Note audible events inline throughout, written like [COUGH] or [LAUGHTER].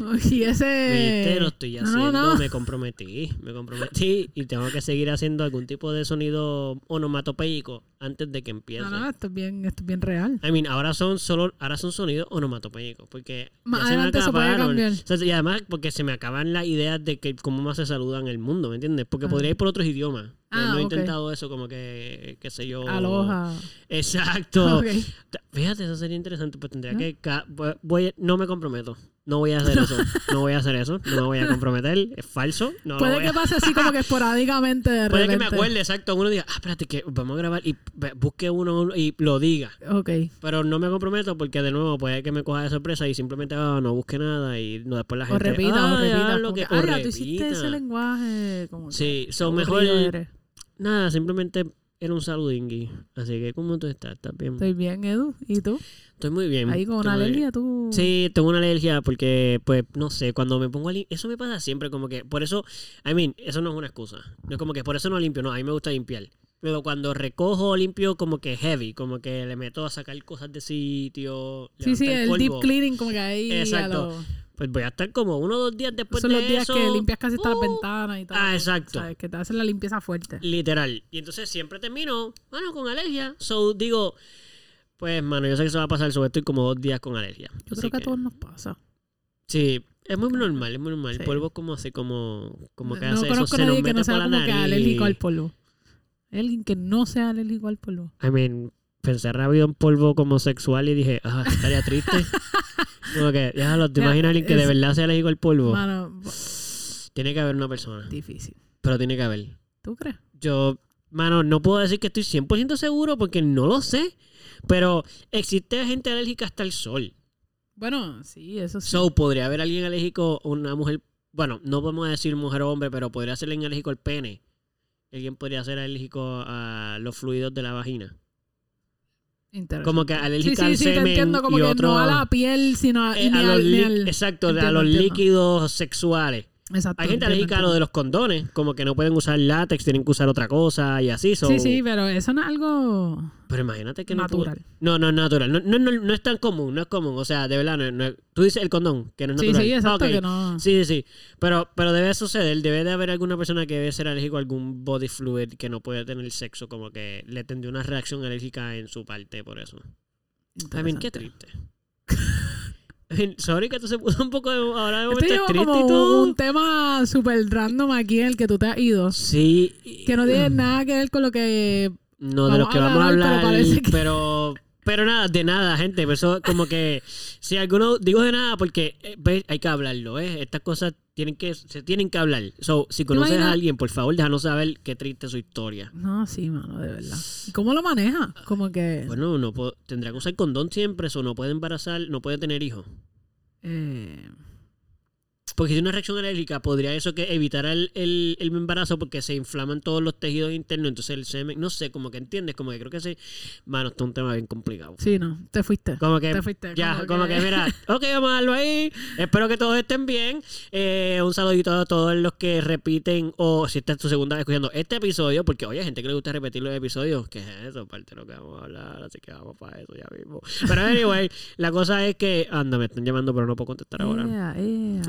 [LAUGHS] Y ese. Viste, lo estoy No, no, me comprometí, me comprometí y tengo que seguir haciendo algún tipo de sonido onomatopeico antes de que empiece. No, no, esto es bien, esto es bien real. I mean, ahora son solo, ahora son sonidos onomatopéicos, porque Más ya se me adelante eso puede. O sea, y además porque se me acaban las ideas de que cómo más se saluda en el mundo, ¿me entiendes? Porque Ah. podría ir por otros idiomas. Ah, no he ok. intentado eso como que, qué sé yo. Aloha. Exacto. [LAUGHS] Ok. Fíjate, eso sería interesante, pues tendría ¿No? que voy- no me comprometo. No voy a hacer eso. No voy a hacer eso. No me voy a comprometer. Es falso. No lo Puede voy que a- pase así como que [LAUGHS] esporádicamente de Puede que me acuerde, exacto. Uno diga, ah, espérate, que vamos a grabar y busque uno y lo diga. Ok. Pero no me comprometo porque de nuevo puede que me coja de sorpresa y simplemente ah, no busque nada y no después la O gente repita, ah, o repita. lo que, que, o ah, tú hiciste repita". ese lenguaje. Como Sí, qué so mejor eres. nada, simplemente era un saludingui. Así que ¿cómo tú estás? ¿Estás bien? Estoy bien, Edu. ¿Y tú? Estoy muy bien. Ahí con una alergia, tú. Sí, tengo una alergia porque, pues, no sé, cuando me pongo a limpiar, eso me pasa siempre, como que, por eso, I mean, eso no es una excusa. No es como que por eso no limpio, no, a mí me gusta limpiar. Pero cuando recojo, limpio como que heavy, como que le meto a sacar cosas de sitio. Sí, sí, el deep cleaning, como que ahí. a Exacto. lo- Pues voy a estar como uno o dos días después son de los días eso. que limpias casi hasta las uh, ventanas y tal. ah, exacto. ¿sabes? Que te hacen la limpieza fuerte. Literal. Y entonces siempre termino, bueno, con alergia. So, digo, pues, mano, yo sé que eso va a pasar, sobre estoy como dos días con alergia. Yo creo que a todos nos pasa. Sí, es muy normal, es muy normal. Sí. El polvo como así, como, como que no hace eso, se nos nadie que mete no por la como que nariz. alérgico al polvo. Alguien que no sea alérgico al polvo. I mean, pensé rápido en polvo como sexual y dije, ah, estaría triste. [LAUGHS] como que, déjalo, te Mira, imaginas alguien que de verdad sea alérgico al polvo. Mano, Tiene que haber una persona, difícil. pero tiene que haber. ¿Tú crees? Yo, mano, no puedo decir que estoy 100% seguro porque no lo sé, pero existe gente alérgica hasta el sol. Bueno, sí, eso sí. So, podría haber alguien alérgico, una mujer, bueno, no podemos decir mujer o hombre, pero podría ser alguien alérgico al pene. Alguien podría ser alérgico a los fluidos de la vagina. Como que alérgica sí, al sí, semen. Como y que otro... no a la piel, sino a, eh, y ni a, los al- ni lí- al- exacto, a los entiendo. líquidos sexuales. Exacto, Hay gente alérgica a lo de los condones, como que no pueden usar látex, tienen que usar otra cosa y así. so- Sí, sí, pero eso no es algo Pero imagínate que natural. No, no es natural. No, no, no, no es tan común, no es común. O sea, de verdad, no, tú dices el condón, que no es Sí, natural. sí, exacto, Ok. que no. Sí, sí, sí. Pero, pero debe suceder, debe de haber alguna persona que debe ser alérgico a algún body fluid que no puede tener sexo, como que le tendría una reacción alérgica en su parte por eso. Mean, qué triste. [LAUGHS] Sorry que esto se puso un poco de, ahora de momento triste como y todo. un tema súper random aquí en el que tú te has ido. Sí. Que no tiene [CLEARS THROAT] nada que ver con lo que... No, de Vamos que vamos a hablar, pero pero, nada, de nada, gente. Por Eso como que si alguno digo de nada porque eh, ve, hay que hablarlo, ¿eh? Estas cosas tienen que se tienen que hablar. So, si conoces a alguien, por favor, déjanos saber qué triste es su historia. No, sí, mano, de verdad. ¿Y cómo lo maneja? Como que... Bueno, no puedo- tendrá que usar condón siempre, eso no puede embarazar, no puede tener hijos. eh, Porque si una reacción alérgica podría eso que evitar el, el, el embarazo porque se inflaman todos los tejidos internos, entonces el semen, no sé, como que entiendes, como que creo que sí. Mano, esto es un tema bien complicado. sí, no, te fuiste. Como que, Te fuiste, ya, como como, que- que... mira, [LAUGHS] ok, vamos a darlo ahí. Espero que todos estén bien. Eh, un saludito a todos los que repiten o si esta es tu segunda vez escuchando este episodio, porque oye, hay gente que le gusta repetir los episodios, que es eso, parte de lo que vamos a hablar, así que vamos para eso ya mismo. Pero anyway, la cosa es que, anda, me están llamando, pero no puedo contestar ahora.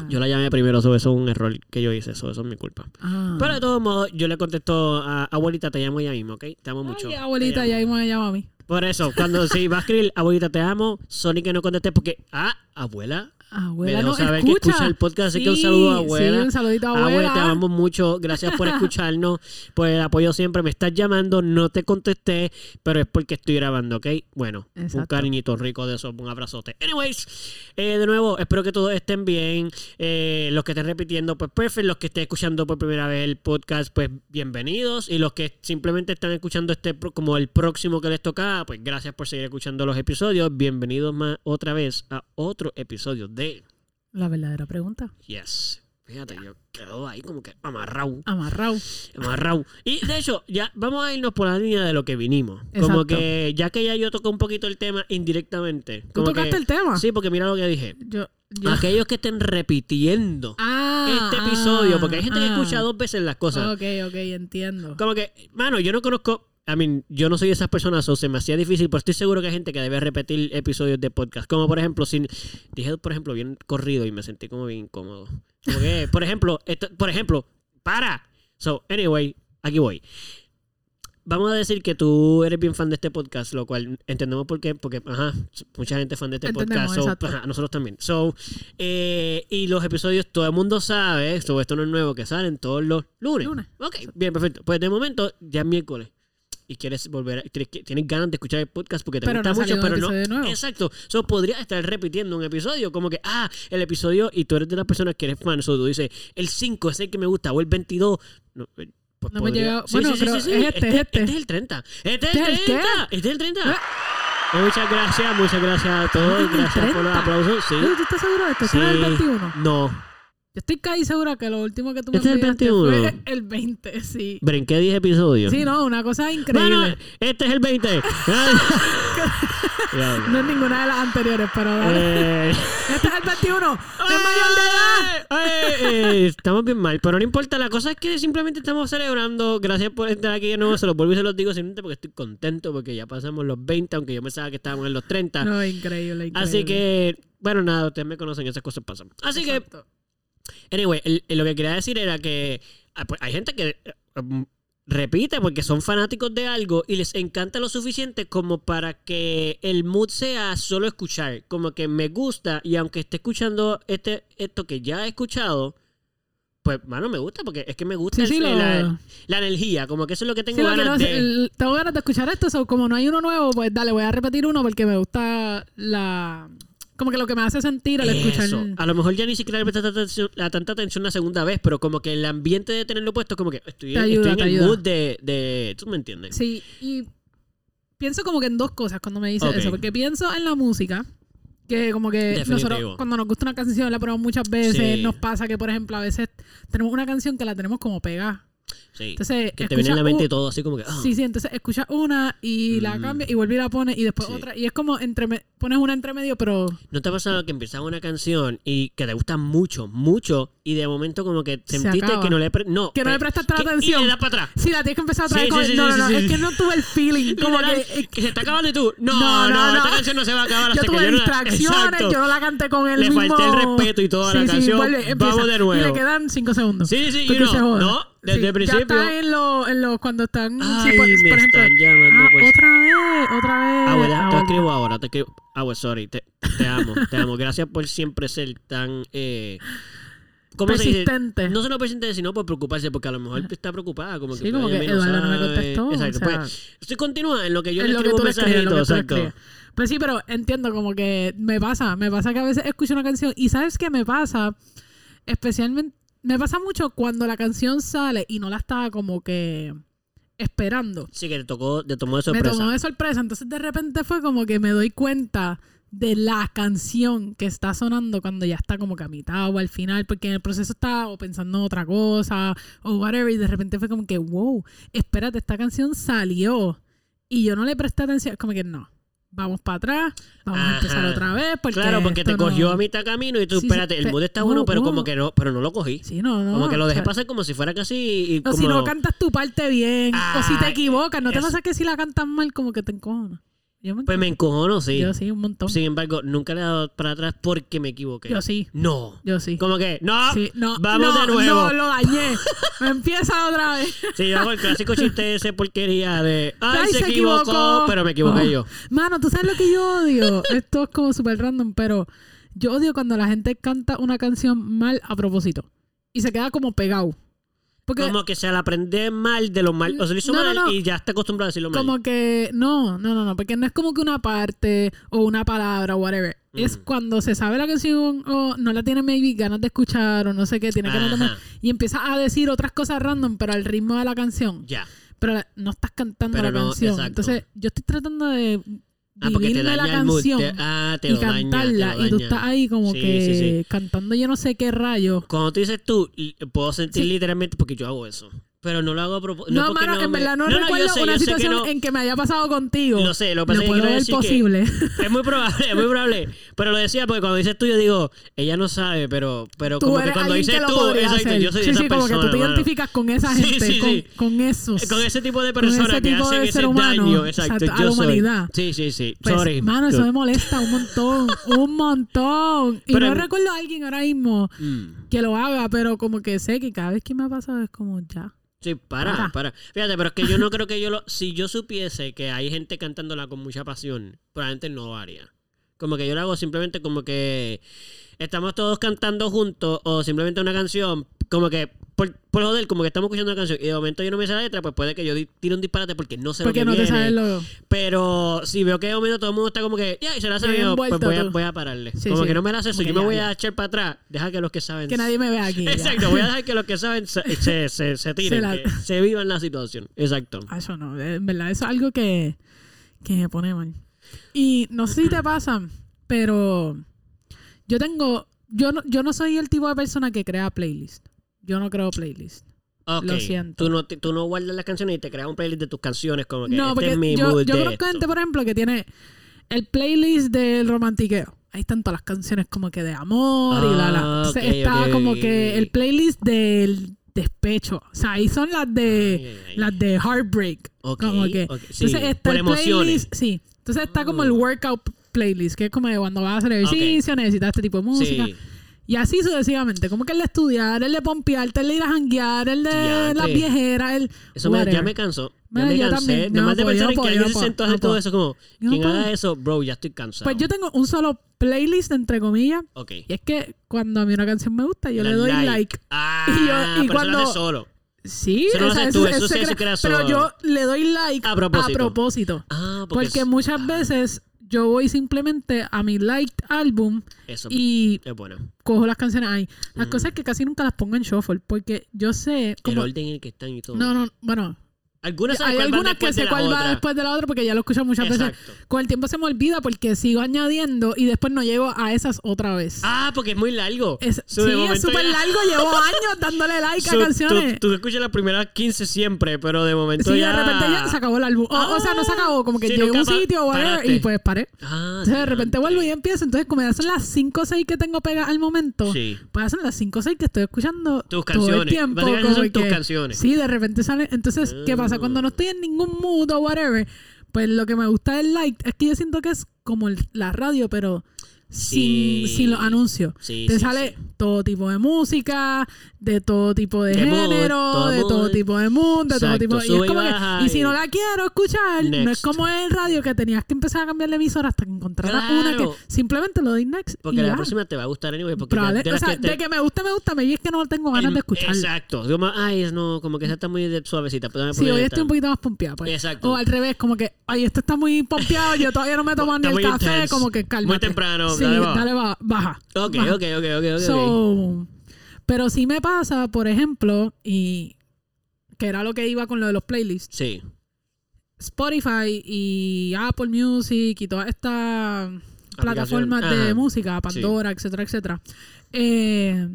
Yo la llamé primero, eso es un error que yo hice, eso, eso es mi culpa. Ah. Pero de todos modos, yo le contesto a abuelita, te llamo ya mismo, ¿ok? Te amo mucho. Ay, abuelita, ya mismo me llama a mí. Por eso, cuando si va a escribir, abuelita, te amo, Sonic que no contesté porque, ah, abuela, Abuela, no, saber que escucha. escucha el podcast, así que un Sí, saludo a abuela. Sí, un saludito a abuela, abuela. te amamos mucho, gracias por [LAUGHS] escucharnos, por el apoyo siempre, me estás llamando, no te contesté, pero es porque estoy grabando, ¿ok? Bueno, un cariñito rico de eso, un abrazote. Anyways, eh, de nuevo, espero que todos estén bien, eh, los que estén repitiendo, pues perfecto, los que estén escuchando por primera vez el podcast, pues bienvenidos, y los que simplemente están escuchando este como el próximo que les toca, pues gracias por seguir escuchando los episodios, bienvenidos más otra vez a otro episodio de La verdadera pregunta. Yes. Fíjate, yo quedo ahí como que amarrado, Amarrado. amarrado. Y de hecho, ya vamos a irnos por la línea de lo que vinimos. Como que ya que ya yo toqué un poquito el tema indirectamente. ¿Tú tocaste que, el tema? Sí, porque mira lo que dije. Yo, yo- Aquellos que estén repitiendo Ah, este episodio, porque hay gente que ah. escucha dos veces las cosas. Ok, ok, entiendo. Como que, mano, yo no conozco. I mean, yo no soy de esas personas, o se me hacía difícil, pero estoy seguro que hay gente que debe repetir episodios de podcast. Como por ejemplo, si dije, por ejemplo, bien corrido y me sentí como bien incómodo. Como que, [LAUGHS] por ejemplo, esto- por ejemplo, para. So, anyway, aquí voy. Vamos a decir que tú eres bien fan de este podcast, lo cual entendemos por qué, porque ajá, mucha gente es fan de este Entendemos, podcast, so, ajá, nosotros también. So, eh, y los episodios, todo el mundo sabe, so, esto no es nuevo, que salen todos los lunes. Lunes. Ok, bien, perfecto. Pues de momento, ya es miércoles. Y quieres volver, a- tienes, ganas de escuchar el podcast porque te Pero gusta no mucho, pero no. nuevo. Exacto. So, podría estar repitiendo un episodio, como que, ah, el episodio, y tú eres de las personas que eres fan, so, tú dices, el 5 es el que me gusta, o el 22. No, eh, pues No me podría- llega- bueno, pero es este, es este. es el 30. Este es ¿Este el es el 30. qué? Este es el 30. ¿Eh? Muchas gracias, muchas gracias a todos. ¿El Gracias por los 30? aplausos. Sí. ¿Tú estás seguro de esto? Sí. ¿Este es el 21? No. Yo estoy casi segura que lo último que tú me ¿Este es el enviaste 21? fue el 20, sí. Brinqué 10 episodios. Sí, no, una cosa increíble. Bueno, este es el 20. [LAUGHS] Ya, No es ninguna de las anteriores, pero dale. eh, [LAUGHS] Este es el 21. [LAUGHS] Es mayor de edad. Eh, eh, estamos bien mal, pero no importa. La cosa es que simplemente estamos celebrando. Gracias por estar aquí de nuevo. Se los vuelvo y se los digo simplemente porque estoy contento porque ya pasamos los 20, aunque yo pensaba que estábamos en los 30. No, increíble, increíble. Así que, bueno, nada, ustedes me conocen, esas cosas pasan. Así que, Exacto. Anyway, el- el- lo que quería decir era que ah, pues, hay gente que eh, mm, repite porque son fanáticos de algo y les encanta lo suficiente como para que el mood sea solo escuchar. Como que me gusta y aunque esté escuchando este, esto que ya he escuchado, pues, mano, me gusta porque es que me gusta Sí, sí, el- lo- la, la energía. Como que eso es lo que tengo Sí, lo que ganas no de... es- el- tengo ganas de escuchar esto, so, como no hay uno nuevo, pues dale, voy a repetir uno porque me gusta la... Como que lo que me hace sentir al escuchar... A lo mejor ya ni siquiera le prestas tanta atención, la tanta atención la segunda vez, pero como que el ambiente de tenerlo puesto, como que estoy, ayuda, estoy en el mood de, de. ¿Tú me entiendes? Sí, y pienso como que en dos cosas cuando me dices Ok. eso, porque pienso en la música, que como que Definitivo. nosotros cuando nos gusta una canción la probamos muchas veces, Sí. nos pasa que por ejemplo a veces tenemos una canción que la tenemos como pegada. Sí. Entonces, que te viene en la mente todo así como que. ah. Sí, sí, entonces escuchas una y la Mm. cambias y vuelves y la pones y después Sí. otra. Y es como entre pones una entre medio, pero ¿No te ha pasado que empiezas una canción y que te gusta mucho, mucho, y de momento como que Se sentiste acaba. que no le. pre- no, Que no le prestaste que- atención. Y le das para atrás. si la tienes que empezar otra Sí, vez con sí, sí, No, sí, no, no, sí, es sí. que no tuve el feeling. Como Literal, que. se está acabando y tú. No, No, esta canción no se va a acabar Yo hasta tuve que yo no la- distracciones, Exacto. yo no la canté con el Le mismo... falté el respeto y toda la canción. Vamos de nuevo. Y le quedan cinco segundos. Sí, sí, y Porque no, se joda. no, desde el Ya principio. está en los... En los cuando están... sí, Ay, por, me por ejemplo... están llamando ah, otra vez, otra vez. Bueno, te escribo ahora, te escribo. Ah, bueno, sorry, te, te amo, te amo. Gracias por siempre ser tan... Eh, ¿Cómo se dice? Persistente. No solo persistente, sino por preocuparse, porque a lo mejor está preocupada. Como Sí, que como todavía que mí no Eduardo no me contestó, Exacto, o sea, pues, estoy continúa en lo que yo le escribo un mensajito, exacto. Pues sí, pero entiendo como que me pasa, me pasa que a veces escucho una canción y ¿sabes qué me pasa? Especialmente, me pasa mucho cuando la canción sale y no la estaba como que esperando. Sí, que te tocó, te tomó de Me sorpresa. tomó de sorpresa, entonces de repente fue como que me doy cuenta de la canción que está sonando cuando ya está como que a mitad o al final, porque en el proceso estaba o pensando en otra cosa o whatever, y de repente fue como que, wow, espérate, esta canción salió y yo no le presté atención, como que no, vamos para atrás, vamos a empezar otra vez, porque claro, porque te esto no- cogió a mitad camino y tú, Sí, sí, espérate, el mood está no, bueno, pero como que no, pero no lo cogí. Sí, no, no. como que lo o dejé sea, pasar como si fuera casi y O como... si no cantas tu parte bien, o si te Ay, equivocas, ¿no te pasa que si la cantas mal como que te encojonas? Yo me, Pues me encojono, sí. Yo sí, un montón. Sin embargo, nunca le he dado para atrás porque me equivoqué. Yo sí, No. yo sí. Como que, no, Sí, no, vamos no, de nuevo. No, lo dañé. Me empieza otra vez. [LAUGHS] Sí, yo hago el clásico chiste ese porquería de, ay, Ay, se, se equivocó, equivocó. pero me equivoqué Oh. yo. [LAUGHS] Mano, ¿tú sabes lo que yo odio? Esto es como súper random, pero yo odio cuando la gente canta una canción mal a propósito. Y se queda como pegado. Porque Como que se la aprende mal de lo mal, o se lo hizo No, mal no. y ya está acostumbrado a decirlo mal. como que... No, no, no, no. Porque no es como que una parte o una palabra o whatever. Es cuando se sabe la canción o no la tiene maybe ganas de escuchar o no sé qué, tiene ganas de... Ajá. Y empieza a decir otras cosas random, pero al ritmo de la canción. Ya. pero no estás cantando Pero la canción. exacto. Entonces, yo estoy tratando de Ah, porque te daña la el canción Te- ah, te y lo daña, te cantarla. lo y tú daña. estás ahí como Sí, que sí, sí. cantando yo no sé qué rayo. Cuando tú dices tú, puedo sentir literalmente porque yo hago eso. Pero no lo hago a propósito. No, porque mano, en me- verdad no, recuerdo sé, una que situación no. en que me haya pasado contigo. Lo sé, lo pasa puedo ver que- posible. [LAUGHS] Es muy probable, es muy probable. Pero lo decía porque cuando dices tú, yo digo, ella no sabe, pero, pero Tú como que cuando dices que tú, exacto, yo soy sí, esa sí, como persona. que tú te mano. identificas con esa gente, sí, con, sí. con esos. Con ese tipo de con ese personas que tipo hacen de ese ser humano, daño. Exacto, exacto, a la soy. humanidad. Sí, sí, sí. Pues, Sorry. Mano, eso me molesta un montón, un montón. Y Pero no recuerdo a alguien ahora mismo Mm. que lo haga, pero como que sé que cada vez que me ha pasado es como ya. Sí, para, Para. para. Fíjate, pero es que yo no creo que yo lo. Si yo supiese que hay gente cantándola con mucha pasión, probablemente no lo haría. Como que yo lo hago simplemente como que estamos todos cantando juntos o simplemente una canción, como que por, por joder, como que estamos escuchando una canción y de momento yo no me sé la letra, pues puede que yo tire un disparate porque no sé Porque lo que no te viene. sabes lo. Pero si veo que de momento todo el mundo está como que, ya, y se la sabe, yo, pues voy a, tú. voy a pararle. Sí, como sí. que no me la sé yo me voy ya. a echar para atrás. Deja que los que saben. Que nadie me vea aquí. [LAUGHS] Exacto, voy a dejar que los que saben se, [LAUGHS] se, se, se tiren, Se la- que se vivan la situación. Exacto. Ah, Eso no, en verdad, eso es algo que, que me pone mal. Y no sé si te pasa, pero yo tengo, yo no, yo no soy el tipo de persona que crea playlist. Yo no creo playlist. Lo siento. Tú no, tú no guardas las canciones y te creas un playlist de tus canciones como que No, este porque es mi yo, mood yo conozco gente, por ejemplo, que tiene el playlist del romantiqueo. Ahí están todas las canciones como que de amor y la la. Ah, Entonces está como que el playlist del despecho. O sea, ahí son las de Ay, ay, ay. las de heartbreak. Como que. sí, Entonces está por el emociones. Ah. playlist. Sí. Entonces está como el workout playlist, que es como de cuando vas a hacer ejercicio, necesitas este tipo de música. Sí. Y así sucesivamente. Como que el de estudiar, el de pompearte, el de ir a janguear, el de las viejeras, el. Eso me, ya me cansó. Ya me yo cansé. también. Nada más de no puedo, pensar yo en no que alguien yo se no sentó a hacer no todo eso como, no quien haga eso, bro, ya estoy cansado. Pues yo tengo un solo playlist, entre comillas. Ok. Y es que cuando a mí una canción me gusta, yo Le le doy like. like. Ah, Y yo- y pero eso lo cuando- solo. Sí, Eso no haces tú, eso- se crea- Pero yo le doy like A propósito. propósito. Ah, porque, Porque muchas veces yo voy simplemente a mi liked álbum eso y es bueno. cojo las canciones ahí. Las Mm. cosas es que casi nunca las pongo en shuffle porque yo sé El orden en el que están y todo. No, no, bueno, Algunas hay algunas que sé cuál va después de la otra porque ya lo escucho muchas veces. Exacto. Con el tiempo se me olvida porque sigo añadiendo y después no llego a esas otra vez. Ah, porque es muy largo. Es- So, sí, es súper ya- largo. [LAUGHS] Llevo años dándole like So, a canciones. Tú, tú escuchas las primeras 15 siempre, pero de momento Sí, ya... de repente ya se acabó el álbum. O, o sea, no se acabó, como que Sí, llegué a un sitio whatever, y pues paré. Ah, Entonces de repente vuelvo y empiezo. Entonces, como ya son las 5 o 6 que tengo pegadas al momento, Sí. pues son las 5 o 6 que estoy escuchando Tus todo el canciones. tiempo. Básicamente como son tus que- canciones. Sí, de repente sale. Entonces, ¿qué pasa? Cuando no estoy en ningún mood o whatever, pues lo que me gusta del like es que yo siento que es como el- la radio, pero sin, Sí. sin los anuncios. Sí, Te sí, sale todo tipo de música, de todo tipo de, De mood, género, todo de todo tipo de mundo, de todo tipo. Y, sube es y como que- y si y- no la quiero escuchar, no es como el radio que tenías que empezar a cambiar la emisora hasta que encontraras una que simplemente lo doy next. Porque y la ya. próxima te va a gustar anyway. Porque Probable- de o las sea, que te- de que me gusta, me gusta, me y es que no tengo ganas el- de escucharla. Exacto. Más, ay, no, como que esa está muy de- suavecita. Sí, hoy estoy un poquito más pompeada. Pues. Exacto. O al revés, como que, ay, esto está muy pompeado, yo todavía no me tomo ni el café, intense. como que calma. Muy temprano, Sí, dale, baja. dale, ba- baja. Ok, baja. ok, ok, ok, ok. So, pero sí me pasa, por ejemplo, y que era lo que iba con lo de los playlists, Sí. Spotify y Apple Music y todas estas plataformas de Ajá. música, Pandora, etcétera, etcétera. eh,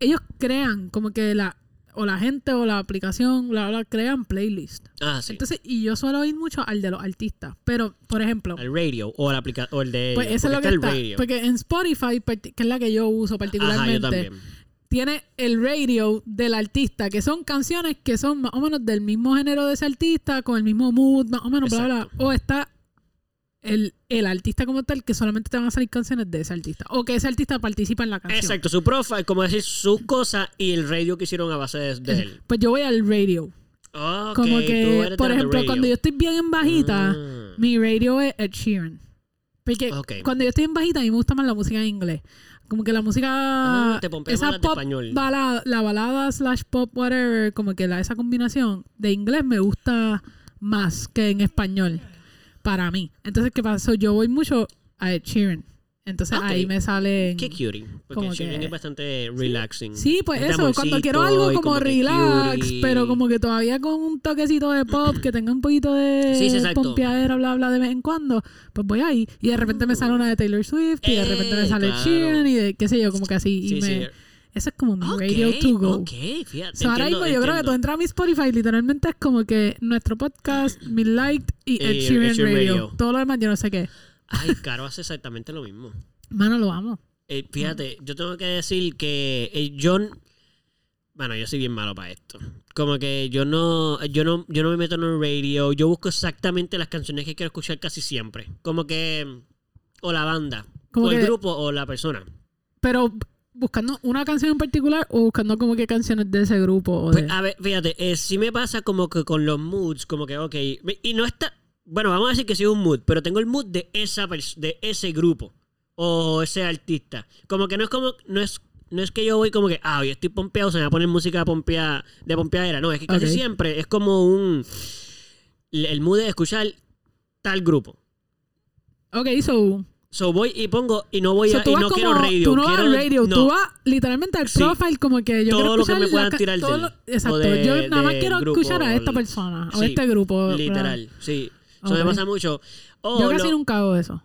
ellos crean como que la o la gente o la aplicación bla, bla, crean playlists. Ah, sí. Entonces, y yo suelo ir mucho al de los artistas. Pero, por ejemplo, el radio o el, aplica o el de pues es lo que está radio. Porque en Spotify, que es la que yo uso Ajá, yo particularmente, tiene el radio del artista, que son canciones que son más o menos del mismo género de ese artista, con el mismo mood, más o menos, bla, bla. Exacto. O está el, el artista como tal, que solamente te van a salir canciones de ese artista. O que ese artista participa en la canción. Exacto, su profile, como decir, sus cosas y el radio que hicieron a base de, de él. Pues yo voy al radio. Ok, como que, por ejemplo, radio. cuando yo estoy bien en bajita, Ah. mi radio es Ed Sheeran. Porque cuando yo estoy en bajita, a mí me gusta más la música en inglés. Como que la música. Ah, te esa de pop español. balada, la balada slash pop, whatever, como que la, esa combinación de inglés me gusta más que en español. Para mí. Entonces, ¿qué pasó? Yo voy mucho a Ed Sheeran. Entonces ahí me salen. Qué cutie. Porque Sheeran que- es bastante relaxing. Sí, pues Es eso, cuando quiero algo como, relax, pero como que todavía con un toquecito de pop, que tenga un poquito de [CLEARS THROAT] Sí, sí, pompeadera, bla, bla, de vez en cuando, pues voy ahí. Y de repente me sale una de Taylor Swift, y de repente me Eh, sale claro. Sheeran, y de qué sé yo, como que así. Sí, y, sí. me, Ese es como mi radio to go. Ok, fíjate. So, ahora mismo yo creo que tú entras a mi Spotify, literalmente es como que nuestro podcast, mi liked y Ed Eh, Sheeran, radio. Radio. Todo lo demás yo no sé qué. Ay, Caro hace exactamente lo mismo. Mano, lo amo. Eh, fíjate, yo tengo que decir que eh, yo... n- Bueno, yo soy bien malo para esto. Como que yo no, yo no, yo no me meto en el radio. Yo busco exactamente las canciones que quiero escuchar casi siempre. Como que o la banda, Como o el grupo, o la persona. Pero buscando una canción en particular o buscando como que canciones de ese grupo. O Pues, de... a ver, fíjate, eh, sí me pasa como que con los moods, como que, ok, y no está, bueno, vamos a decir que sí es un mood, pero tengo el mood de esa de ese grupo o ese artista. Como que no es como, no es, no es que yo voy como que, ah, hoy estoy pompeado, se me va a poner música pompea, de pompeadera. No, es que casi siempre es como un, el mood de escuchar tal grupo. Ok, so. So voy y pongo, y no voy so a, y no como, quiero radio. Tú no vas quiero, al radio, no. tú vas literalmente al Sí. profile como que yo Todo quiero lo que me puedan la tirar todo lo- Exacto, de- yo nada más quiero grupo, escuchar a esta persona o sí, este grupo. ¿verdad? Literal, sí. Eso me pasa mucho. Yo casi lo- nunca hago eso.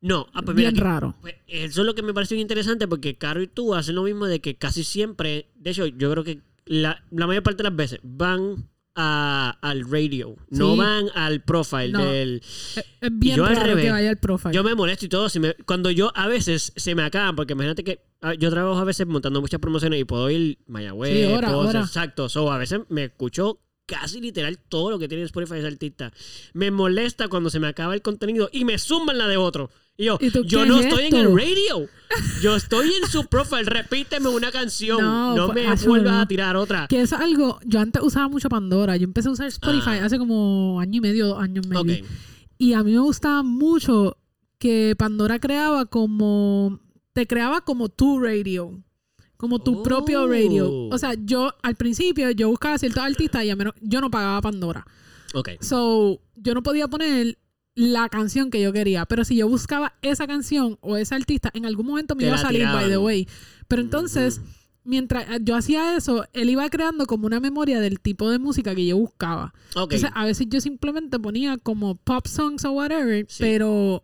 No, ah, pues mira, Bien raro. pues, eso es lo que me parece interesante porque Caro y tú hacen lo mismo de que casi siempre, de hecho, yo creo que la, la mayor parte de las veces van a- al radio, no van al profile No. del... Es, bien yo al revés. que vaya al profile. Yo me molesto y todo. si me- cuando yo a veces se me acaban, porque imagínate que ah, yo trabajo a veces montando muchas promociones y puedo ir Mayagüez, Sí, hora, puedo hacer- hora. exacto. So, a veces me escucho casi literal todo lo que tiene Spotify ese artista. Me molesta cuando se me acaba el contenido y me suman la de otro. Y yo, ¿Y tú yo no es estoy en el radio. Yo estoy en su profile. Repíteme una canción. No, No, pues, me eso vuelvas no. a tirar otra. Que es algo, yo antes usaba mucho Pandora. Yo empecé a usar Spotify Ah. hace como año y medio, dos años maybe. Ok. Y a mí me gustaba mucho que Pandora creaba como. Te creaba como tu radio. Como tu Oh. propio radio. O sea, yo al principio yo buscaba ciertos artistas y a menos, yo no pagaba Pandora. Ok. So, yo no podía poner la canción que yo quería. Pero si yo buscaba esa canción o ese artista, en algún momento me Te iba a salir, by the way. Pero entonces, mientras yo hacía eso, él iba creando como una memoria del tipo de música que yo buscaba. Entonces, a veces yo simplemente ponía como pop songs o whatever, Sí. pero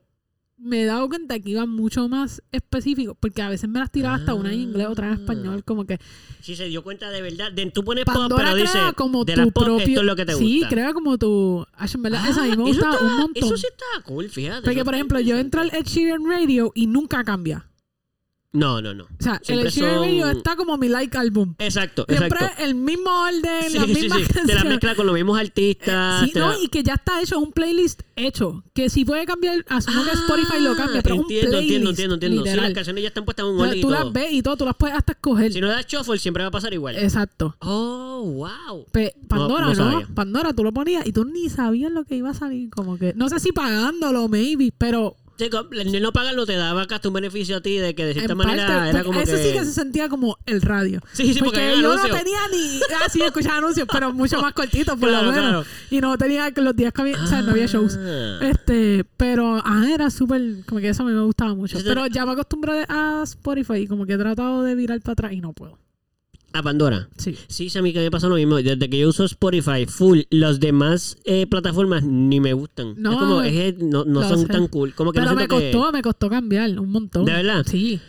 me he dado cuenta que iba mucho más específico, porque a veces me las tiraba hasta una en inglés, otra en Ah. español, como que Si se dio cuenta de verdad. De, tú pones pop, Pandora pero dice, como de tu pop, propio... esto es lo que te sí, gusta. crea como tu... Ay, en verdad, eso a mí me Ah, gusta un montón. Eso sí está cool, fíjate. Porque, por ejemplo, yo entro al. Ed Sheeran Radio y nunca cambia. No, no, no. O sea, Siempre el Sheeran son- Radio está como mi like album. Exacto, Siempre exacto. el mismo orden, Sí, las sí, mismas sí. Te la mezcla con los mismos artistas. Sí, no, la- y que ya está hecho, un playlist hecho. Que si puede cambiar, asumo que Ah, Spotify lo cambia, pero entiendo, un playlist. entiendo, entiendo, entiendo. Literal. las canciones ya están puestas en un O sea, orden y tú todo. las ves y todo, tú las puedes hasta escoger. Si no das shuffle, siempre va a pasar igual. Exacto. Oh, wow. Pe- Pandora, no no. Pandora, tú lo ponías y tú ni sabías lo que iba a salir. Como que, no sé si pagándolo, maybe, pero El no pagarlo te daba hasta un beneficio a ti de que de cierta en manera parte, era porque como eso que... sí que se sentía como el radio. Sí, sí, porque yo no tenía ni. Ah, sí, escuchaba anuncios, pero [LAUGHS] mucho más cortitos, por Claro, lo menos. claro. Y no tenía que los días que había. O sea, no había shows. Ah. Este, pero ah, era súper. Como que eso a mí me gustaba mucho. Pero ya me acostumbré a Spotify y como que he tratado de virar para atrás y no puedo. A Pandora. Sí. Sí, a mí que me pasa lo mismo. Desde que yo uso Spotify full, las demás eh, plataformas ni me gustan. No, es como, es- no, no son sé. tan cool. Como que Pero no me que- costó, me costó cambiar un montón. ¿De verdad? Sí.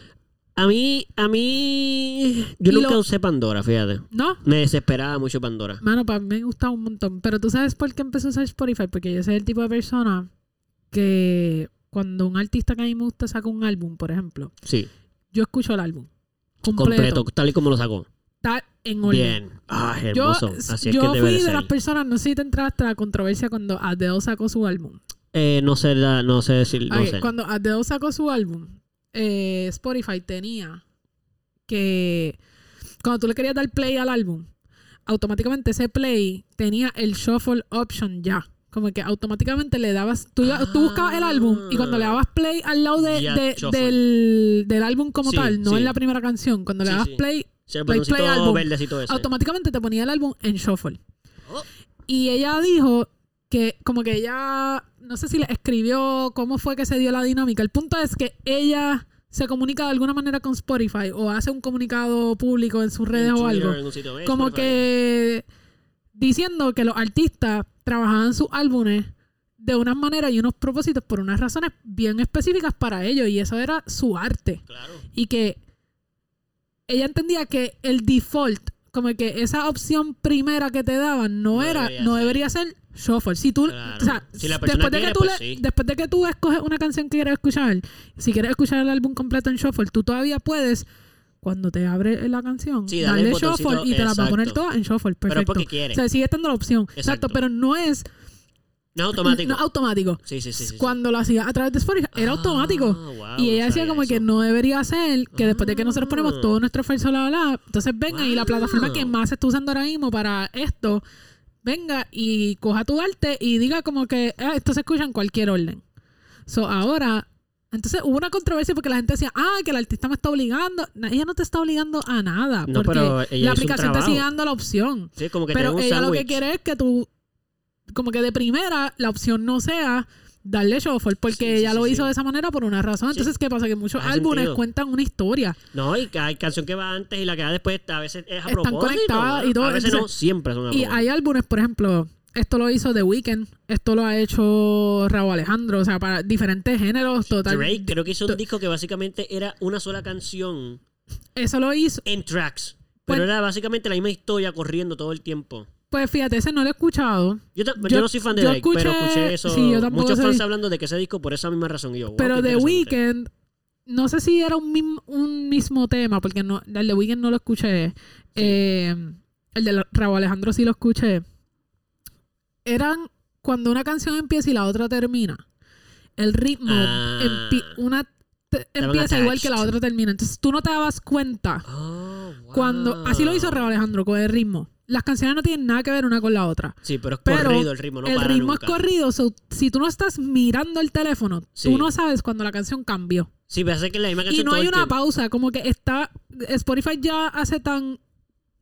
A mí, a mí... Yo Y nunca lo- usé Pandora, fíjate. ¿No? Me desesperaba mucho Pandora. Mano, para mí me gusta un montón. Pero tú sabes por qué empecé a usar Spotify. Porque yo soy el tipo de persona que cuando un artista que a mí me gusta saca un álbum, por ejemplo, Sí, yo escucho el álbum completo. completo, tal y como lo sacó. Está en orden. Bien. Ah, Yo, hermoso. Así es yo que debe fui de ser. las personas, no sé si te entraste a la controversia cuando Adele sacó su álbum. Eh, no sé, la- no sé decir, no sé. Cuando Adele sacó su álbum, eh, Spotify tenía que cuando tú le querías dar play al álbum, automáticamente ese play tenía el shuffle option ya. Como que automáticamente le dabas, tú, buscabas el álbum y cuando le dabas play al lado de, de- del, del álbum como Sí, tal, no sí. en la primera canción, cuando le Sí, dabas play, Sí, el play, play verdecito ese. automáticamente te ponía el álbum en shuffle. Oh. Y ella dijo que como que ella, no sé si le escribió cómo fue que se dio la dinámica. El punto es que ella se comunica de alguna manera con Spotify o hace un comunicado público en sus redes En o Twitter, algo. sitio, eh, Como Spotify. que diciendo que los artistas trabajaban sus álbumes de unas maneras y unos propósitos por unas razones bien específicas para ellos y eso era su arte Claro. y que ella entendía que el default, como que esa opción primera que te daban, no, No era, debería no ser. debería ser shuffle. Si tú, Claro. o sea, Si después de quiere, que tú pues le- sí. después de que tú escoges una canción que quieres escuchar, si quieres escuchar el álbum completo en shuffle, tú todavía puedes cuando te abre la canción, Sí, darle shuffle y te la va a poner toda en shuffle, Pero perfecto. porque quiere. O sea, sigue estando la opción. Exacto, Exacto. pero no es No automático. no automático. sí, sí, sí. sí, sí. Cuando lo hacía a través de Spotify era Ah, automático. wow, y no ella decía como que no debería ser que después de que nosotros ponemos Ah. todo nuestro esfuerzo, la, la, la, entonces venga y la plataforma que más se está usando ahora mismo para esto, venga y coja tu arte y diga como que "Ah, esto se escucha en cualquier orden. So, ahora, entonces hubo una controversia porque la gente decía, ah, que el artista me está obligando. Ella no te está obligando a nada. No, porque pero la aplicación te sigue dando la opción. Sí, como que Pero un ella lo que quiere es que tú, como que de primera, la opción no sea darle shuffle, porque Sí, ella sí, lo sí. hizo de esa manera por una razón. Entonces, ¿qué pasa? Que muchos Hace álbumes sentido. cuentan una historia. No, y que hay canción que va antes y la que va después a veces es a Están propósito. conectadas y todo, A veces no, siempre son a Y hay álbumes, por ejemplo, esto lo hizo The Weeknd, esto lo ha hecho Raúl Alejandro, o sea, para diferentes géneros, total. Drake creo que hizo un disco que básicamente era una sola canción Eso lo hizo. en tracks. Pero era básicamente la misma historia corriendo todo el tiempo. Pues fíjate, ese no lo he escuchado. Yo, ta- yo Yo- no soy fan de Drake, pero escuché- escuché eso. sí, yo tampoco muchos soy- fans hablando de que ese disco por esa misma razón. Y yo, wow, Pero The. Weeknd, no sé si era un, mim- un mismo tema, porque no, el de Weeknd no lo escuché. Eh, el de Raúl Alejandro sí lo escuché. Eran cuando una canción empieza y la otra termina. El ritmo, Ah. una empieza igual que la otra termina. Entonces tú no te dabas cuenta Oh, wow. cuando... Así lo hizo Raúl Alejandro con el ritmo. Las canciones no tienen nada que ver una con la otra. Sí, pero es Pero corrido el ritmo, no el para ritmo nunca. es corrido. so, si tú no estás mirando el teléfono, Sí. tú no sabes cuando la canción cambió. Sí, pero hace que la misma Y canción no todo hay una tiempo. pausa, como que está. Spotify ya hace tan.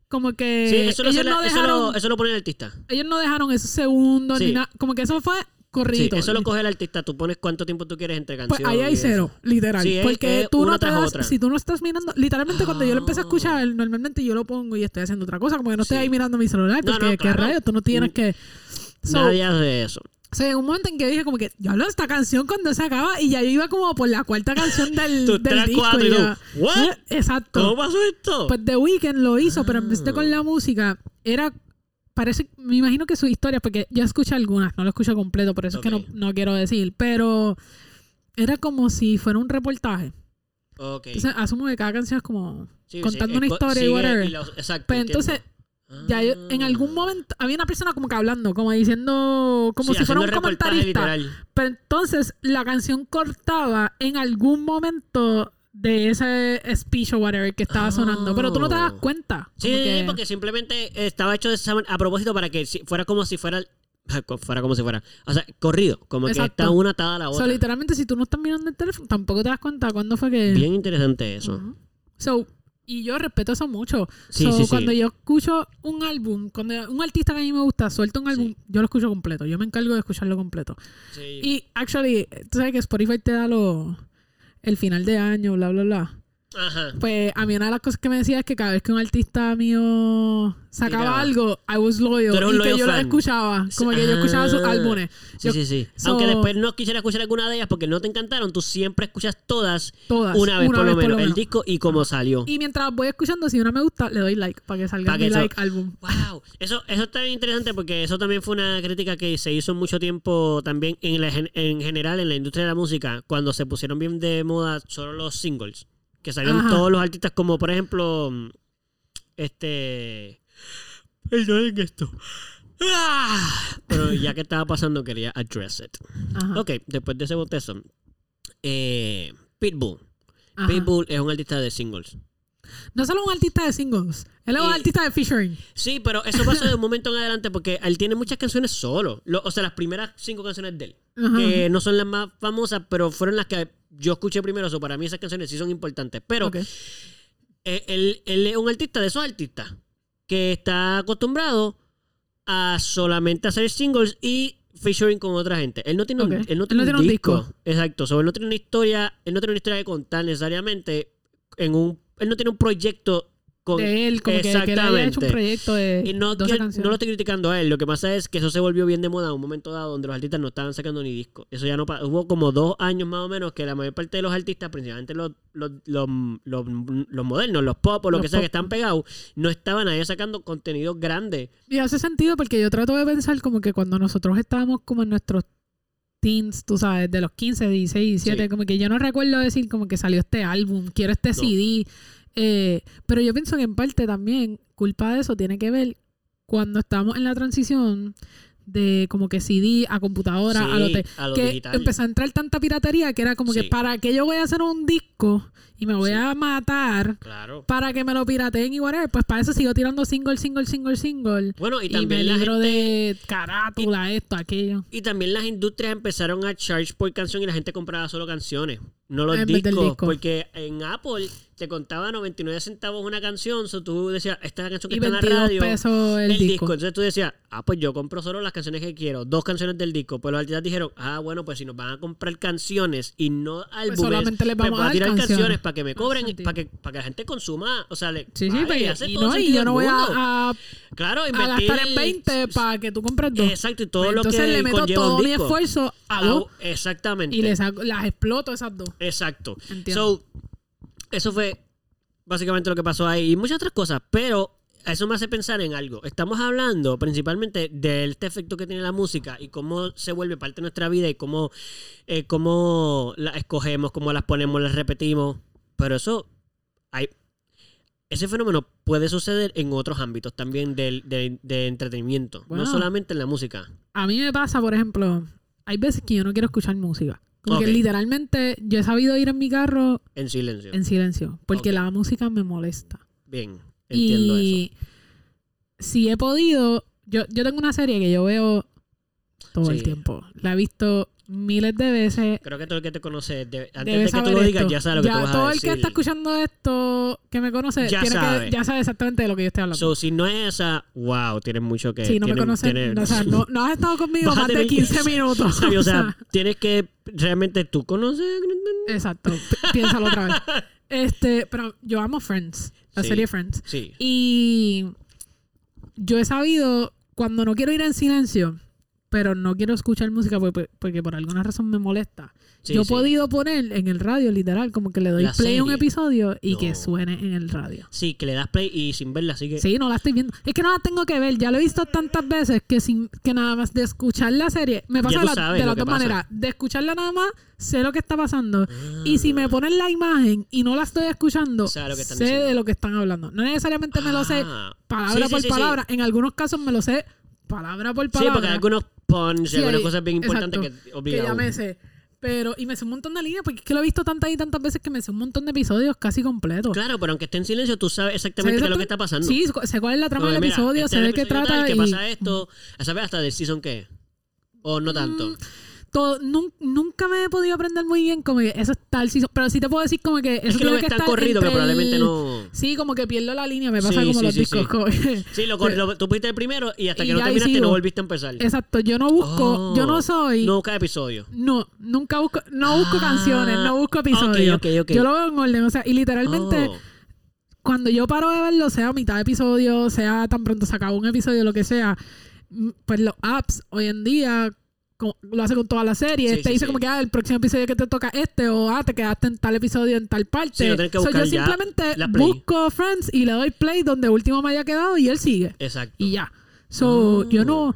Como que. Sí, eso lo, ellos, hace la- no eso, lo, eso lo pone el artista. ellos no dejaron esos segundos Sí. ni nada. Como que eso fue Sí, corrido. eso lo coge el artista. Tú pones cuánto tiempo tú quieres entre Pues canciones. ahí hay cero, literal. Sí, porque es tú no te das, otra. si tú no estás mirando, literalmente cuando yo lo empecé a Ah. escuchar, normalmente yo lo pongo y estoy haciendo otra cosa, como que no estoy Sí. ahí mirando mi celular, porque no, qué claro. rayos, tú no tienes Mm. que... So, Nadie hace eso. O sea, en un momento en que dije como que yo hablo de esta canción cuando se acaba y ya yo iba como por la cuarta canción [LAUGHS] del, del tres, disco. cuatro y tú, ¿what? Exacto. ¿Cómo pasó esto? Pues The Weeknd lo hizo, pero en vez de Ah. con la música, era. Parece, me imagino que su historia, porque yo escuché algunas, no lo escuché completo, por eso es que no, no quiero decir, pero era como si fuera un reportaje. Entonces, asumo que cada canción es como. Sí, contando una historia y whatever. los- exacto. Pero entiendo. entonces, ya yo- en algún Ah. momento había una persona como que hablando, como diciendo, como Sí, si fuera un comentarista. literal. Pero entonces la canción cortaba en algún momento de ese speech o whatever que estaba sonando. Pero tú no te das Oh. cuenta. Sí, Como que- porque simplemente estaba hecho de esa a propósito para que fuera como si fuera [LAUGHS] fuera como si fuera, o sea, corrido, como Exacto. que está una atada a la So, otra. literalmente, si tú no estás mirando el teléfono, tampoco te das cuenta cuándo fue que. Bien interesante eso. So, y yo respeto eso mucho. Sí, So, sí, sí. cuando yo escucho un álbum, cuando un artista que a mí me gusta suelta un álbum, yo lo escucho completo. Yo me encargo de escucharlo completo. Sí. Y, actually, tú sabes que Spotify te da lo, el final de año, bla, bla, bla. Ajá. Pues a mí una de las cosas que me decía es que cada vez que un artista mío sacaba algo, I was loyal. Y que yo lo escuchaba. Como que yo escuchaba sus Ah. álbumes. Sí, Yo- sí, sí. so- Aunque después no quisiera escuchar alguna de ellas porque no te encantaron, tú siempre escuchas todas Todas. una vez, por, lo menos, el disco y cómo salió. Y mientras voy escuchando, si una me gusta, le doy like para que salga que mi eso- like álbum. Wow, eso, eso está bien interesante porque eso también fue una crítica que se hizo mucho tiempo también en, la en general en la industria de la música, cuando se pusieron bien de moda solo los singles, que salieron Ajá. todos los artistas como por ejemplo, este... Perdonen esto. Ah, Pero ya que estaba pasando quería address it. Ajá. Ok, después de ese botezo, eh, Pitbull. Ajá. Pitbull es un artista de singles. No solo un artista de singles, él es un artista de featuring. Sí, pero eso pasó de un [LAUGHS] momento en adelante porque él tiene muchas canciones solo. Lo- o sea, las primeras cinco canciones de él. Ajá. Que no son las más famosas, pero fueron las que yo escuché primero. So, para mí esas canciones sí son importantes. Pero eh, él, él es un artista de esos artistas que está acostumbrado a solamente hacer singles y featuring con otra gente. Él no tiene, un, él no tiene, Él no un, tiene un disco. disco. Exacto. So, él no tiene una historia, él no tiene una historia que contar necesariamente en un él no tiene un proyecto con- de él, como que, que él había hecho un proyecto de Y no, 12 que- canciones. no lo estoy criticando a él, lo que pasa es que eso se volvió bien de moda en un momento dado donde los artistas no estaban sacando ni disco. Eso ya no hubo como dos años más o menos que la mayor parte de los artistas, principalmente los, los, los, los, los modernos, los pop o lo Los que sea pop. que están pegados, no estaban ahí sacando contenido grande. Y hace sentido porque yo trato de pensar como que cuando nosotros estábamos como en nuestros teens, tú sabes, de los 15, 16, 17, Sí. como que yo no recuerdo decir como que salió este álbum, quiero este No. CD. Eh, pero yo pienso que en parte también culpa de eso tiene que ver cuando estamos en la transición de como que CD a computadora, a lo te- a lo que digital. empezó a entrar tanta piratería que era como que para que yo voy a hacer un disco y me voy Sí. a matar Claro. para que me lo pirateen y whatever, pues para eso sigo tirando single, single, single, single. Bueno, y Y, me también la libro gente- de carátula, esto, aquello. Y también las industrias empezaron a charge por canción y la gente compraba solo canciones, no los En discos. disco. Porque en Apple te contaba 99 centavos una canción, so tú decías, esta canción que Y está en la 22 radio, pesos el, el, disco. disco. Entonces tú decías, ah, pues yo compro solo las canciones que quiero, dos canciones del disco. Pues los artistas dijeron, ah, bueno, pues si nos van a comprar canciones y no álbumes, Pues solamente les pues vamos voy a tirar canciones, canciones. para que me cobren, sentido. para que, para que la gente consuma, o sea, le, Sí, sí, vale, pero- hace y, todo no, y yo no voy a, a, claro, a gastar en 20 para que tú compres dos. Exacto, y todo Pues lo entonces que le meto todo mi esfuerzo a Ah, dos Exactamente. y les las exploto esas dos. Exacto. Entiendo. So, eso fue básicamente lo que pasó ahí y muchas otras cosas, pero eso me hace pensar en algo. Estamos hablando principalmente de este efecto que tiene la música y cómo se vuelve parte de nuestra vida y cómo, eh, cómo las escogemos, cómo las ponemos, las repetimos. Pero eso, hay, ese fenómeno puede suceder en otros ámbitos también del, de, de entretenimiento, Bueno. no solamente en la música. A mí me pasa, por ejemplo, hay veces que yo no quiero escuchar música. Como Ok. que literalmente yo he sabido ir en mi carro En silencio. en silencio, porque la música me molesta. Bien, entiendo eso. y si he podido, yo, yo tengo una serie que yo veo todo el tiempo. La he visto miles de veces. Creo que todo el que te conoce, antes de que tú lo digas, esto. ya sabe lo que Ya tú vas todo a el que está escuchando esto, que me conoce, Ya tiene sabe. que, ya sabe exactamente de lo que yo estoy hablando. So, si no es esa, wow, tienes mucho que... si no me conoces, no, o sea, no, no has estado conmigo [LAUGHS] más de tener que- 15 minutos. [LAUGHS] O [LAUGHS] O sea, tienes que... Realmente tú conoces... exacto. Pi- Piénsalo otra vez. Este, pero yo amo Friends, la Sí. serie Friends. Sí. Y yo he sabido cuando no quiero ir en silencio, pero no quiero escuchar música porque, porque por alguna razón me molesta. sí, yo he sí. podido poner en el radio, literal, como que le doy La play a un episodio y que suene en el radio. Sí, que le das play y sin verla, así que... Sí, no la estoy viendo. Es que no la tengo que ver. Ya lo he visto tantas veces que sin que nada más de escuchar la serie, me pasa de, la- pasa. maneras. De escucharla nada más, sé lo que está pasando. Y si Ah. me ponen la imagen y no la estoy escuchando, sé diciendo. de lo que están hablando. No necesariamente me lo sé Ah. palabra Sí, por palabra. En algunos casos me lo sé palabra por Sí, palabra. porque hay algunos puns y Sí, algunas hay- cosas bien importantes exacto, que que obligado. ya me sé. Pero, y me sé un montón de líneas, porque es que lo he visto tantas y tantas veces que me sé un montón de episodios casi completos. Claro, pero aunque esté en silencio, tú sabes exactamente qué es lo que está pasando. Sí, sé cuál es la trama Como del que, mira, episodio, este sé de qué trata. tal, que y pasa esto, ¿sabes hasta del season qué? O no tanto. Mm, todo- nun- nunca me he podido aprender muy bien como que eso es tal pero sí te puedo decir como que eso es que lo que estar corrido que probablemente el- no... Sí, como que pierdo la línea, me pasa Sí, como sí, los sí, discos. sí. como que- Sí, lo, [LAUGHS] lo- tú fuiste el primero y hasta Y que no terminaste no volviste a empezar. Exacto, yo no busco, Oh, yo no soy No buscas episodio. No, nunca busco, no busco Ah, canciones, no busco episodios. ok, ok, ok. Yo lo veo en orden, o sea, y literalmente Oh, cuando yo paro de verlo, sea a mitad de episodio, sea tan pronto se acabó un episodio, lo que sea, pues los apps hoy en día co- lo hace con todas las series, Sí, te sí, dice sí. como que ah, el próximo episodio que te toca este o ah, te quedaste en tal episodio en tal parte. Sí, que So, yo simplemente la busco Friends y le doy play donde último me haya quedado y él sigue. exacto. Y ya. So, Ah. yo no.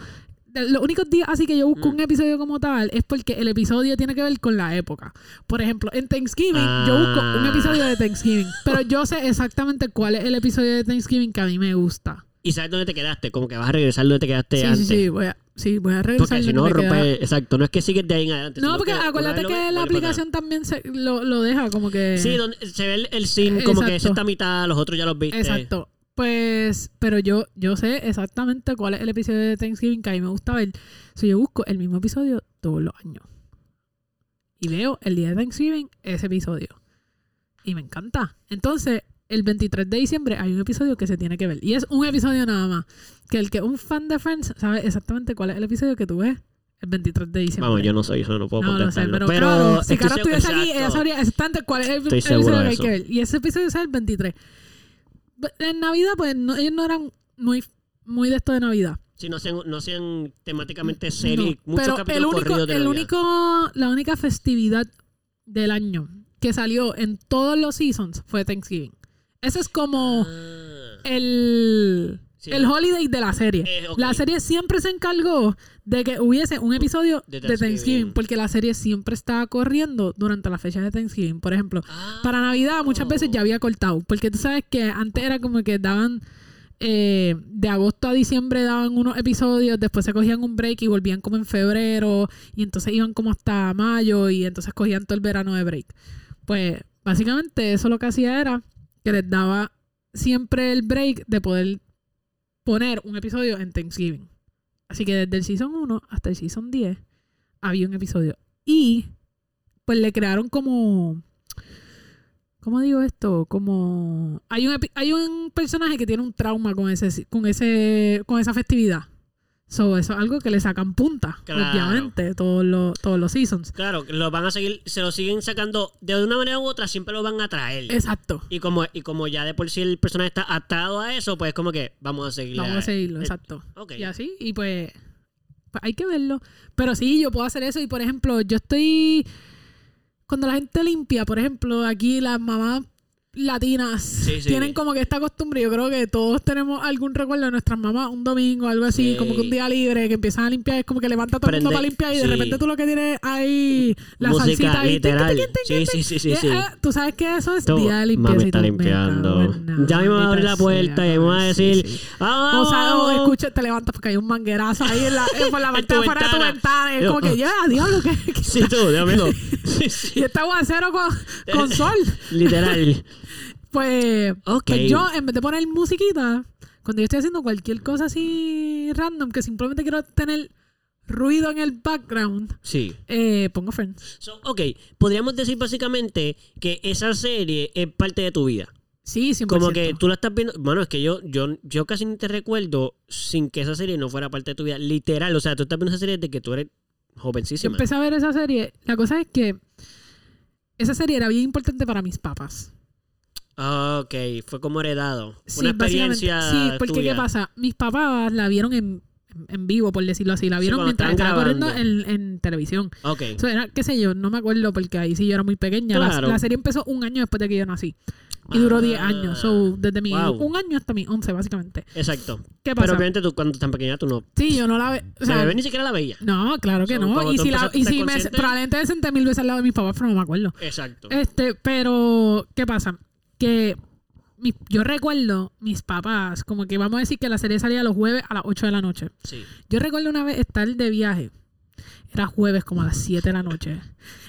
de- Los únicos días así que yo busco Mm. un episodio como tal es porque el episodio tiene que ver con la época. Por ejemplo, en Thanksgiving yo busco un Ah. episodio de Thanksgiving, pero yo sé exactamente cuál es el episodio de Thanksgiving que a mí me gusta. Y sabes dónde te quedaste, como que vas a regresar donde te quedaste Sí, sí, antes. sí, voy a, sí, voy a regresar. Porque si no, queda- rompe. Exacto, no es que sigues de ahí en adelante. No, porque que acuérdate que la aplicación también se, lo, lo deja como que... Sí, donde se ve el, el scene, como que Exacto. está a mitad, los otros ya los viste. Exacto. Pues, pero yo, yo sé exactamente cuál es el episodio de Thanksgiving que a mí me gusta ver. So, yo busco el mismo episodio todos los años. Y veo el día de Thanksgiving ese episodio. Y me encanta. Entonces, el 23 de diciembre hay un episodio que se tiene que ver. Y es un episodio nada más. Que el que un fan de Friends sabe exactamente cuál es el episodio que tú ves el 23 de diciembre. Vamos, yo no soy eso, no puedo No lo sé, contestarlo. pero, claro, si Cara estuviese aquí, ella sabría exactamente cuál es el, Estoy episodio que hay que ver. Y ese episodio sale el 23. En Navidad, pues no- ellos no eran muy, muy de esto de Navidad. Si no sean, no sean temáticamente series, No, muchos pero capítulos el único, de el único, la única festividad del año que salió en todos los seasons fue Thanksgiving. Ese es como Ah, el, Sí. el holiday de la serie. Eh. La serie siempre se encargó de que hubiese un episodio De. Thanksgiving, porque la serie siempre estaba corriendo durante la fecha de Thanksgiving. Por ejemplo, ah, para Navidad muchas veces ya había cortado, porque tú sabes que antes era como que daban eh, de agosto a diciembre daban unos episodios, después se cogían un break y volvían como en febrero y entonces iban como hasta mayo y entonces cogían todo el verano de break. Pues básicamente eso lo que hacía era que les daba siempre el break de poder poner un episodio en Thanksgiving. Así que desde el season 1 hasta el season 10 había un episodio. Y pues le crearon como ¿Cómo digo esto? Como hay un hay un personaje que tiene un trauma con ese con ese con esa festividad. So, eso es algo que le sacan punta, Claro. obviamente, todos los todos los seasons. Claro, lo van a seguir, se lo siguen sacando de una manera u otra, siempre lo van a traer. Exacto. Y como, y como ya de por sí el personaje está atado a eso, pues como que vamos a seguir. Vamos a seguirlo, Eh, exacto. Ok. Y así, y pues, pues hay que verlo. Pero sí, yo puedo hacer eso. Y por ejemplo, yo estoy. Cuando la gente limpia, por ejemplo, aquí las mamás latinas Sí, sí. tienen como que esta costumbre. Yo creo que todos tenemos algún recuerdo de nuestras mamás, un domingo, algo así, Sí. como que un día libre, que empiezan a limpiar, es como que levanta todo el mundo Prende- para limpiar y de repente tú lo que tienes ahí, la Música, salsita ahí. literal. tin, tin, tin, Sí, sí, sí, sí, eh, Tú sabes que eso es Tú, día de limpieza. mami está me limpiando. Ya mismo va a abrir la puerta sea, y vamos a sí, decir. ¡Vamos! O sea, o escucha, te levantas porque hay un manguerazo ahí en la, eh, por la [LAUGHS] parte de afuera de tu ventana. Y es como que, [LAUGHS] ya, diablo, qué Sí, tú, [LAUGHS] sí. Y este aguacero con, con sol. Literal. Pues, Ok. yo, en vez de poner musiquita, cuando yo estoy haciendo cualquier cosa así random, que simplemente quiero tener ruido en el background, Sí. eh, pongo Friends. So, ok, podríamos decir básicamente que esa serie es parte de tu vida. Sí, 100%. Como que tú la estás viendo. Bueno, es que yo, yo, yo casi ni te recuerdo sin que esa serie no fuera parte de tu vida. Literal. O sea, tú estás viendo esa serie desde que tú eres Yo jovencísima. empecé a ver esa serie. La cosa es que esa serie era bien importante para mis papás. Ah, ok, fue como heredado. Sí, Una básicamente. experiencia. Sí, porque tuya. ¿qué pasa? Mis papás la vieron en, en vivo, por decirlo así. La vieron mientras estaba corriendo en, en televisión. Ok. Eso era, qué sé yo, no me acuerdo porque ahí sí yo era muy pequeña. La- Claro. La, serie empezó un año después de que yo nací. Y duró 10 Ah, años. So, desde mi wow. un año hasta mi 11, básicamente. Exacto. ¿Qué pasa? Pero obviamente tú cuando tan pequeña tú no. sí, yo no la ve. O sea, bebé ni siquiera la veía. no, claro que So, no. Y si, la, y si me, probablemente me senté mil veces al lado de mis papás, pero no me acuerdo. Exacto. Este, pero, ¿qué pasa? Mi- yo recuerdo mis papás, como que vamos a decir que la serie salía los jueves a las 8 de la noche. Sí. Yo recuerdo una vez estar de viaje. Era jueves como a las 7 de la noche.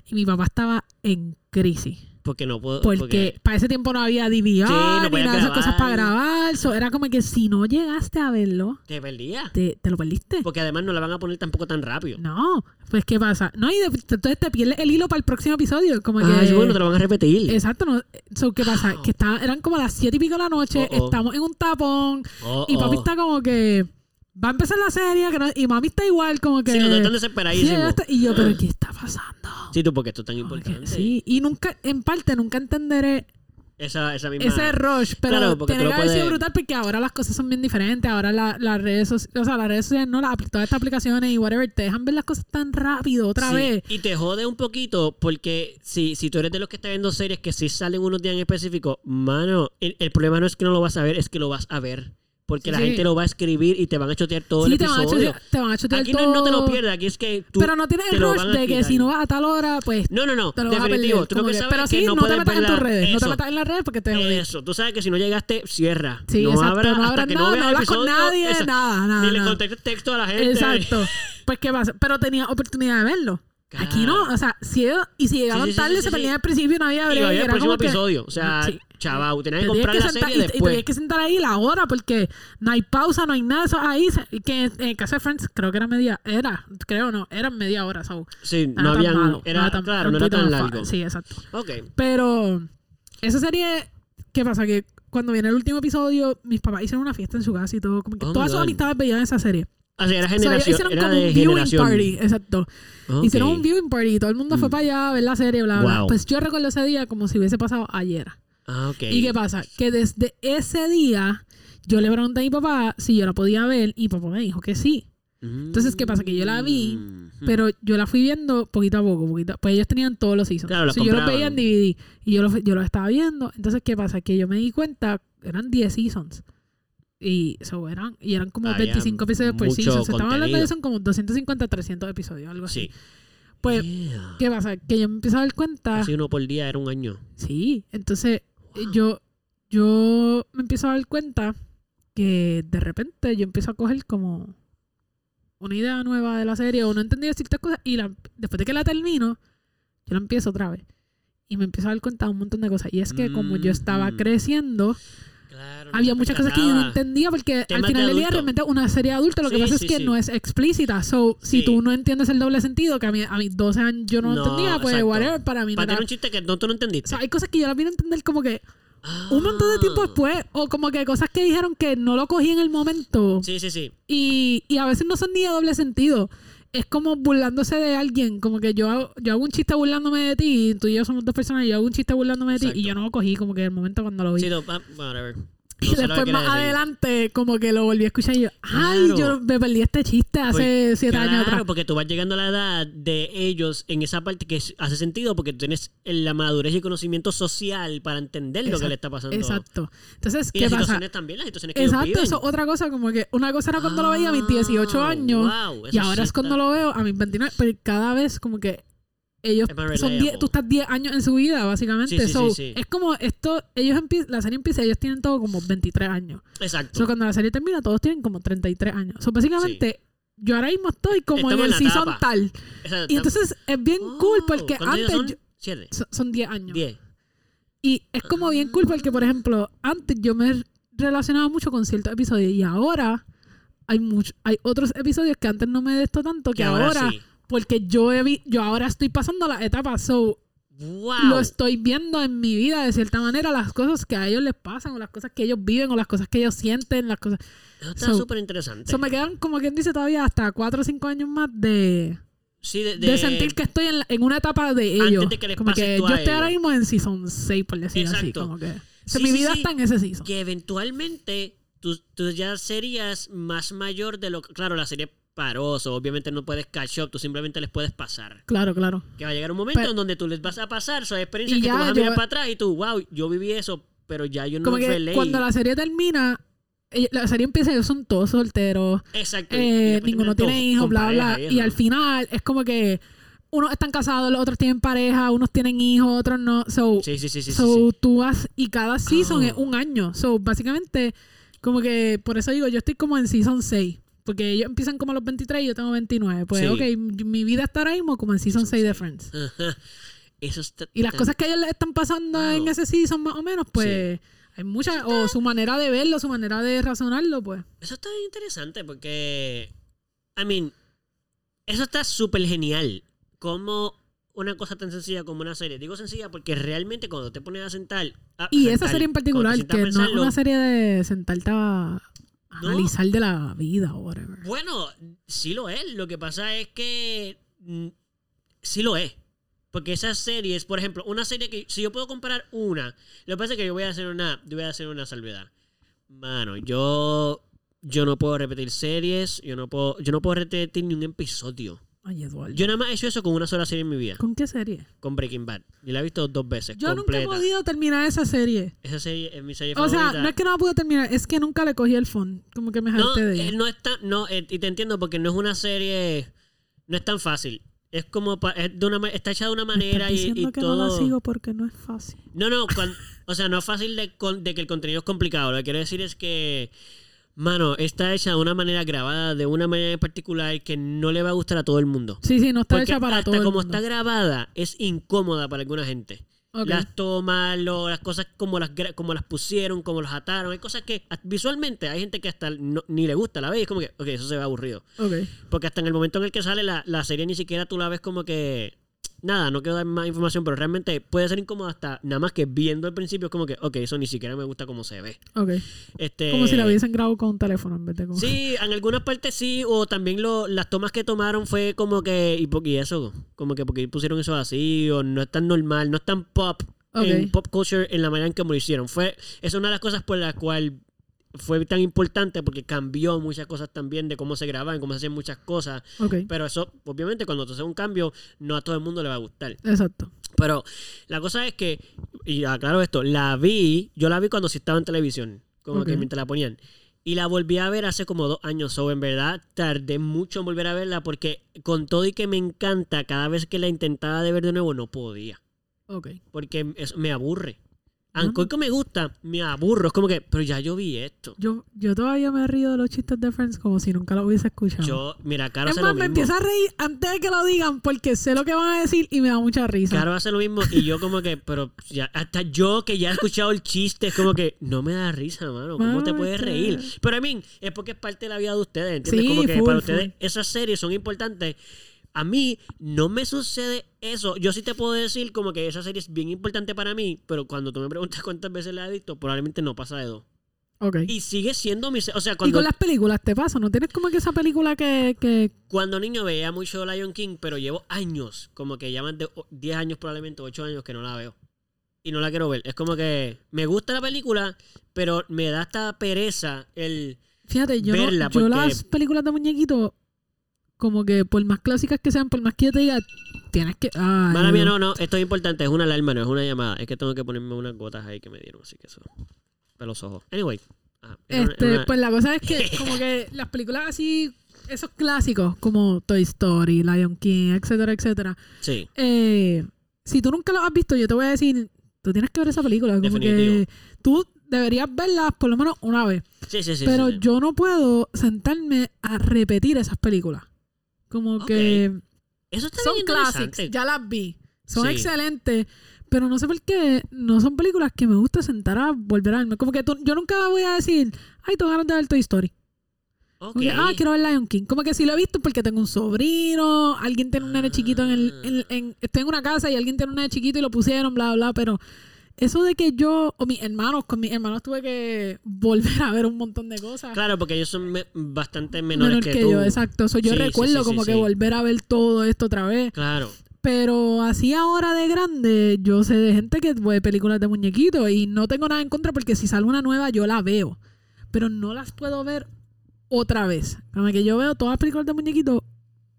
Y mi papá estaba en crisis. Porque no puedo. Porque, para ese tiempo no había DVR Sí, no ni nada de esas cosas para grabar. So, era como que si no llegaste a verlo, Te perdía. te, te lo perdiste. Porque además no la van a poner tampoco tan rápido. No, pues ¿qué pasa? No, y de- entonces te pierdes el hilo para el próximo episodio. Como que, Ah, es bueno, te lo van a repetir. Exacto, no. So, ¿qué pasa? [GASPS] Que está, eran como las siete y pico de la noche, Oh, oh. estamos en un tapón, y papi oh. está como que va a empezar la serie, no- y mami está igual, como que. Sí, dos están Sí, desesperadísimos. está- y yo, pero ¿qué está pasando? Sí, tú, porque esto es tan importante. sí, y nunca, en parte, nunca entenderé Esa, esa misma. ese rush, pero Claro, tiene que haber sido brutal porque ahora las cosas son bien diferentes. Ahora la- las redes sociales, o sea, las redes sociales, no, las, todas estas aplicaciones y whatever, te dejan ver las cosas tan rápido otra Sí, vez. Y te jode un poquito porque si, si tú eres de los que está viendo series que sí salen unos días en específico, mano, el, el problema no es que no lo vas a ver, es que lo vas a ver. Porque Sí, la sí. gente lo va a escribir y te van a chotear todo Sí, el te van, a episodio. te van a chotear Aquí no, no te lo todo. pierdas, aquí es que tú. Pero no tienes el rush de que si no vas a tal hora, pues No, no, no, te lo vas a definitivo. perder. Tú lo que que- sabes pero es que sí, no, no, te metas en tus redes. No te metas en las redes porque te. Eso, tú sabes que si no llegaste, cierra. Sí, no exacto. abra no hasta abras que nada, no veas hablas con nadie, esa- nada, nada. Ni le contestes texto a la gente. Exacto. [LAUGHS] Pues, ¿qué pasa? Pero tenía oportunidad de verlo. Aquí no, o sea, si y si llegaban sí, sí, tarde sí, se sí. perdían al principio y no había Y break, vaya el próximo episodio. O sea, Sí. chaval, tenías que comprar que la sentar- serie y, y después. tienes que sentar ahí la hora porque no hay pausa, no hay nada. Eso ahí, y que en el caso de Friends creo que era media, era, creo no, era media hora. So, Sí, no no era malo, era, era tan- claro, no era tan largo. Sí, exacto. Ok. Pero esa serie, ¿qué pasa? Que cuando viene el último episodio, mis papás hicieron una fiesta en su casa y todo. Como que Oh, todas sus amistades veían esa serie. Así era O sea, ellos generación. hicieron era como de un viewing generación. party, exacto. Hicieron un viewing party y todo el mundo fue Mm. para allá a ver la serie, bla, bla. Wow. Pues yo recuerdo ese día como si hubiese pasado ayer. Ah, ok. ¿Y qué pasa? Que desde ese día yo le pregunté a mi papá si yo la podía ver y papá me dijo que sí. Entonces, ¿qué pasa? Que yo la vi, Mm. Pero yo la fui viendo poquito a poco, poquito. Pues ellos tenían todos los seasons. Claro, los So, yo los veía en DVD y yo los, yo los estaba viendo. Entonces, ¿qué pasa? Que yo me di cuenta, eran 10 seasons. Y, so, eran, y eran como Había 25 episodios por season. Se estaban hablando de son como 250, 300 episodios, algo así. Sí. Pues, Yeah. ¿qué pasa? Que yo me empiezo a dar cuenta. Así uno por día era un año. Sí, entonces. Yo, yo me empiezo a dar cuenta que de repente yo empiezo a coger como una idea nueva de la serie o no entendía ciertas cosas y la- después de que la termino, yo la empiezo otra vez. Y me empiezo a dar cuenta de un montón de cosas. Y es que como yo estaba Mm. creciendo, Claro, no había muchas cosas que yo no entendía porque al final de del día realmente es una serie de adultos. Lo que Sí, pasa sí, es que sí. no es explícita. So, si tú no entiendes el doble sentido, que a, mí, a mis 12 años yo no, No, entendía, pues exacto. whatever, para mí no Para era- tener un chiste que no, tú no O entendiste. sea, hay cosas que yo las vine a entender como que un montón de tiempo Ah. después, o como que cosas que dijeron que no lo cogí en el momento, Sí, sí, sí. y, y a veces no son ni de doble sentido. Es como burlándose de alguien, como que yo hago, yo hago un chiste burlándome de ti, y tú y yo somos dos personas, y yo hago un chiste burlándome de ti, Exacto. y yo no lo cogí como que el momento cuando lo vi. Sí, no, whatever. Y No después más decir. adelante, como que lo volví a escuchar y yo, ay, Claro. yo me perdí este chiste hace Pues, siete claro, años atrás. porque tú vas llegando a la edad de ellos en esa parte que hace sentido porque tú tienes la madurez y conocimiento social para entender lo que le está pasando. Exacto. Entonces, Y ¿qué las pasa? situaciones también, las situaciones que ellos Exacto, viven. eso otra cosa, como que una cosa era cuando lo veía a mis 18 Ah, años. wow, Y ahora sí es cuando lo veo a mis 29, pero cada vez como que ellos son 10, relatable. tú estás 10 años en su vida, básicamente. Sí, sí, So, sí. Es como esto, ellos empiezan, la serie empieza, ellos tienen todo como 23 años. Exacto. So, cuando la serie termina, todos tienen como 33 años. So, básicamente, yo ahora mismo estoy como Estamos en en el la season etapa. tal. Esa- Y entonces es bien cool Oh, porque ¿cuántos años antes son? yo- Siete. so- son 10 años. Diez. Y es como bien cool porque, por ejemplo, antes yo me relacionaba mucho con ciertos episodios y ahora hay mucho, hay otros episodios que antes no me de esto tanto que Que ahora ahora, sí. Porque yo he vi- yo ahora estoy pasando la etapa, so Wow. lo estoy viendo en mi vida de cierta manera, las cosas que a ellos les pasan o las cosas que ellos viven o las cosas que ellos sienten, las cosas. Eso está so- súper interesante. So me quedan como quien dice todavía hasta 4 o 5 años más de, sí, de, de, sentir que estoy en, la- en una etapa de Antes ellos. de que les como pase que tú yo a estoy ahora ellos. mismo en season 6, por decir así. Exacto. Como que, Sí, mi sí, vida está en ese season. que eventualmente tú, tú ya serías más mayor de lo que... Claro, la serie paró, so obviamente no puedes catch up, tú simplemente les puedes pasar. Claro, claro. Que va a llegar un momento Pero- en donde tú les vas a pasar, son experiencias que ya, tú vas a mirar yo- para atrás y tú, wow, yo viví eso, pero ya yo no Como que cuando la serie termina, la serie empieza, ellos son todos solteros, Exacto. eh, ninguno tiene hijos, bla, bla. Y eso. al final es como que unos están casados, los otros tienen pareja, unos tienen hijos, otros no. So, Sí, sí, sí, sí. sí, so sí. tú vas, y cada season Oh. es un año. So, básicamente, como que, por eso digo, yo estoy como en season 6. Porque ellos empiezan como a los 23 y yo tengo 29. Pues, Sí. ok, mi- vida está ahora mismo como en season 6 de Friends. Ajá. Eso está Y las tan- cosas que a ellos les están pasando en ese season más o menos, pues hay muchas, o su manera de verlo, su manera de razonarlo, pues. Eso está bien interesante porque, I mean, eso está súper genial. Como una cosa tan sencilla como una serie. Digo sencilla porque realmente cuando te pones a sentar... a Y esa sentar, serie en particular, que no es una serie de sentarte a No. analizar de la vida o whatever. Bueno, sí lo es. Lo que pasa es que mm, sí lo es. Porque esas series, por ejemplo, una serie que si yo puedo comparar una, lo que pasa es que yo voy a hacer una, yo voy a hacer una salvedad. Mano, yo yo no puedo repetir series, yo no puedo yo no puedo repetir ni un episodio. Ay, Eduardo. Yo nada más he hecho eso con una sola serie en mi vida, ¿Con qué serie? con Breaking Bad. Y la he visto dos veces, Yo nunca he podido terminar esa serie. Esa serie es mi serie O favorita. sea, no es que no la pude terminar, es que nunca le cogí el phone. Como que me No, harté de eh, ella. no es tan, no, eh, y te entiendo porque no es una serie, no es tan fácil. Es como, pa- es de una, está hecha de una Me estás manera y, diciendo y que todo. no la sigo porque no es fácil. No, no, o sea, no es fácil de, con- de que el contenido es complicado. Lo que quiero decir es que, mano, está hecha de una manera grabada, de una manera en particular que no le va a gustar a todo el mundo. Sí, sí, no está Porque hecha para hasta todo el como mundo. está grabada, es incómoda para alguna gente. Las tomas, lo- las cosas como las, como las pusieron, como las ataron. Hay cosas que visualmente hay gente que hasta no- ni le gusta la ve y es como que, ok, eso se ve aburrido. Ok. Porque hasta en el momento en el que sale la, la serie ni siquiera tú la ves como que... Nada, no quiero dar más información, pero realmente puede ser incómodo hasta nada más que viendo al principio es como que, ok, eso ni siquiera me gusta cómo se ve. Ok. Este, Como si la hubiesen grabado con un teléfono en vez de con... Sí, [LAUGHS] en algunas partes sí, o también lo, las tomas que tomaron fue como que, y, y eso, como que porque pusieron eso así, o no es tan normal, no es tan pop en pop culture en la manera en que me lo hicieron. Fue, es una de las cosas por la cual fue tan importante porque cambió muchas cosas también de cómo se grababan, cómo se hacían muchas cosas. Pero eso, obviamente, cuando tú haces un cambio, no a todo el mundo le va a gustar. Exacto. Pero la cosa es que, y aclaro esto, la vi, yo la vi cuando sí estaba en televisión, como que mientras la ponían. Y la volví a ver hace como dos años, o en verdad tardé mucho en volver a verla porque con todo y que me encanta, cada vez que la intentaba de ver de nuevo no podía. Ok. Porque es- me aburre. Que me gusta, me aburro. Es como que, pero ya yo vi esto. Yo, yo todavía me río de los chistes de Friends como si nunca lo hubiese escuchado. Yo, mira, Caro es hace más, lo me mismo. empiezo a reír antes de que lo digan porque sé lo que van a decir y me da mucha risa. Caro hace lo mismo y yo como que, pero ya, hasta yo que ya he escuchado el chiste, es como que no me da risa, mano. ¿Cómo te puedes que- reír? Pero a mí, es porque es parte de la vida de ustedes, ¿entiendes? Sí, como que full, para ustedes esas series son importantes. A mí no me sucede eso. Yo sí te puedo decir como que esa serie es bien importante para mí, pero cuando tú me preguntas cuántas veces la he visto, probablemente no pasa de dos. Ok. Y sigue siendo mi... O sea, Y con las películas te pasa, ¿no tienes como que esa película que, que cuando niño veía mucho Lion King, pero llevo años, como que ya más de o- 10 años probablemente, 8 años que no la veo. Y no la quiero ver. Es como que me gusta la película, pero me da esta pereza el... Fíjate, yo, no- Verla, yo porque- las películas de muñequitos, como que por más clásicas que sean, por más que yo te diga, tienes que. Ay, Mala mía, no, no, esto es importante, es una alarma, no es una llamada. Es que tengo que ponerme unas gotas ahí que me dieron, así que eso... Para los ojos. Anyway. ajá, Este, una- Pues la cosa es que, [LAUGHS] como que las películas así, esos clásicos, como Toy Story, Lion King, etcétera, etcétera. Sí, eh, si tú nunca lo has visto, yo te voy a decir, tú tienes que ver esa película. Como Definitivo. que tú deberías verla por lo menos una vez. sí, sí, sí. pero sí, sí. yo no puedo sentarme a repetir esas películas. Como que Eso está son bien ya las vi. Son Sí. excelentes. Pero no sé por qué no son películas que me gusta sentar a volver a verme. Como que tú- yo nunca voy a decir, ay, tengo ganas de ver Toy Story. Ok. Como que, ah, quiero ver Lion King. Como que si lo he visto porque tengo un sobrino, alguien tiene un nene chiquito en el... en- en- estoy en una casa y alguien tiene un nene chiquito y lo pusieron, bla, bla, pero... Eso de que yo, o mis hermanos, con mis hermanos tuve que volver a ver un montón de cosas. Claro, porque ellos son me- bastante menores menor que, que, tú. yo, exacto. Eso yo Sí, recuerdo sí, como que volver a ver todo esto otra vez. Claro. Pero así ahora de grande, yo sé de gente que ve películas de muñequitos y no tengo nada en contra porque si sale una nueva yo la veo. Pero no las puedo ver otra vez. Como que yo veo todas las películas de muñequitos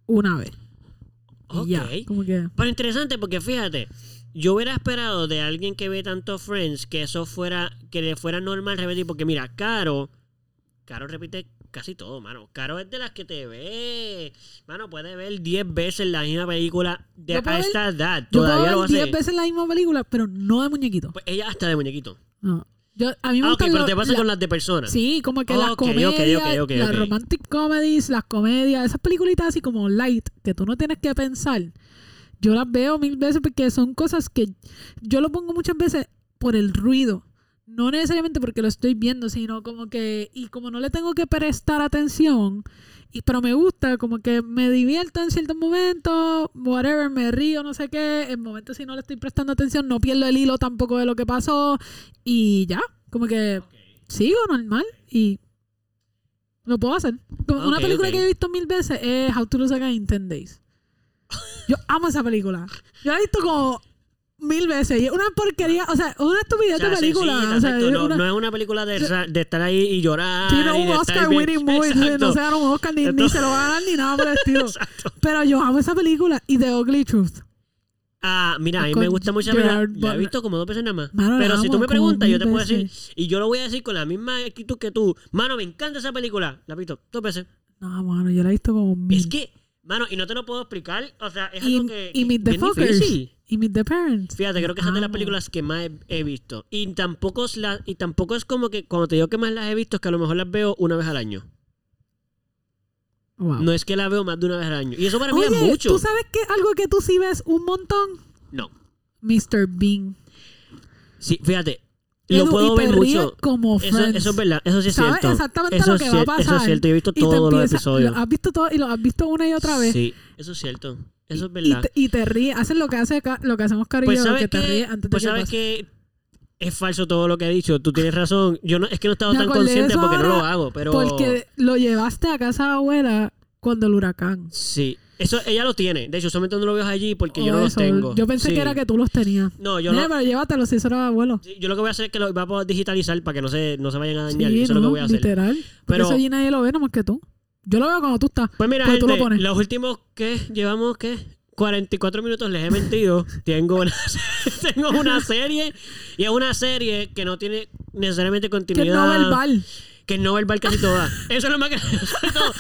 una vez. Ok. ya. Como que. Pero interesante porque fíjate, yo hubiera esperado de alguien que ve tanto Friends que eso fuera, que le fuera normal repetir, porque mira, Caro, Caro repite casi todo, mano. Caro es de las que te ve, mano, puede ver 10 veces la misma película de Yo a ver- esta edad. Yo Todavía puedo lo ver hace. 10 veces la misma película, pero no de muñequitos. Pues ella hasta de muñequito. No. Yo, a mí me Ah, gustan pero los- te pasa la- con las de personas. Sí, como que las Ok, ok, ok, comedias, ok, las romantic comedies, las comedias, esas peliculitas así como light, que tú no tienes que pensar. Yo las veo mil veces porque son cosas que yo lo pongo muchas veces por el ruido. No necesariamente porque lo estoy viendo, sino como que, y como no le tengo que prestar atención, y, pero me gusta, como que me divierto en ciertos momentos, whatever, me río, no sé qué, en momentos si no le estoy prestando atención, no pierdo el hilo tampoco de lo que pasó, y ya, como que sigo normal y lo puedo hacer. Como una película ok. que he visto mil veces es How to Lose a Guy in 10 Days. Yo amo esa película. Yo la he visto como mil veces. Y es una porquería, o sea, una estupidez O sea, de película. o sea, es no, una- no es una película de, de estar ahí y llorar. tiene y un de estar Oscar bien- winning movie, no se gana un Oscar ni, se lo va a ganar ni nada por el estilo. Pero yo amo esa película y The Ugly Truth. Ah, mira, a mí me gusta mucho. La, la he visto como dos veces nada más. Mano, Pero si tú me preguntas, yo te puedo decir. Y yo lo voy a decir con la misma actitud que tú. Mano, me encanta esa película. La he visto dos veces. No, mano, yo la he visto como mil. Es que, mano, y no te lo puedo explicar. O sea, es y, algo que. y Meet the Fuckers. Y Meet the Parents. Fíjate, creo que esa es de las películas que más he, he visto. Y tampoco, es la, y tampoco es como que, cuando te digo que más las he visto, es que a lo mejor las veo una vez al año. Wow. No es que la veo más de una vez al año. Y eso para mí Oye, es mucho. ¿tú sabes que algo que tú sí ves un montón? No. Mr. Bean. Sí, fíjate. Edu, lo puedo y te ver mucho. como Eso, eso es verdad, eso sí es ¿Sabes cierto. exactamente eso lo que va a pasar? Eso es cierto, yo he visto todos los episodios. Lo has visto todo y lo has visto una y otra vez. Sí, eso es cierto. Eso es verdad. y te ríes. Haces lo que hace lo que hacemos Cari y Pues sabes que te ríes antes de pues que sabes pase. que es falso todo lo que he dicho. Tú tienes razón. Yo no, es que no he estado Me tan de consciente porque no lo hago, pero Porque lo llevaste a casa de abuela cuando el huracán. sí. Eso ella lo tiene. De hecho, solamente no lo veo allí porque yo no los eso. tengo. Yo pensé Sí. que era que tú los tenías. No, yo no. pero llévatelos si eso era abuelo. Sí, yo lo que voy a hacer es que lo voy a poder digitalizar para que no se, no se vayan a Sí, dañar. eso es lo que no, voy a hacer. literal. Pero- eso allí nadie lo ve nomás que tú. Yo lo veo cuando tú estás. Pues mira, tú lo gente, pones. los últimos que llevamos, ¿qué? 44 minutos les he mentido. [LAUGHS] tengo, una, [LAUGHS] tengo una serie y es una serie que no tiene necesariamente Que continuidad. no verbal. Que es no verbal casi toda. Eso es lo más que [LAUGHS] todo.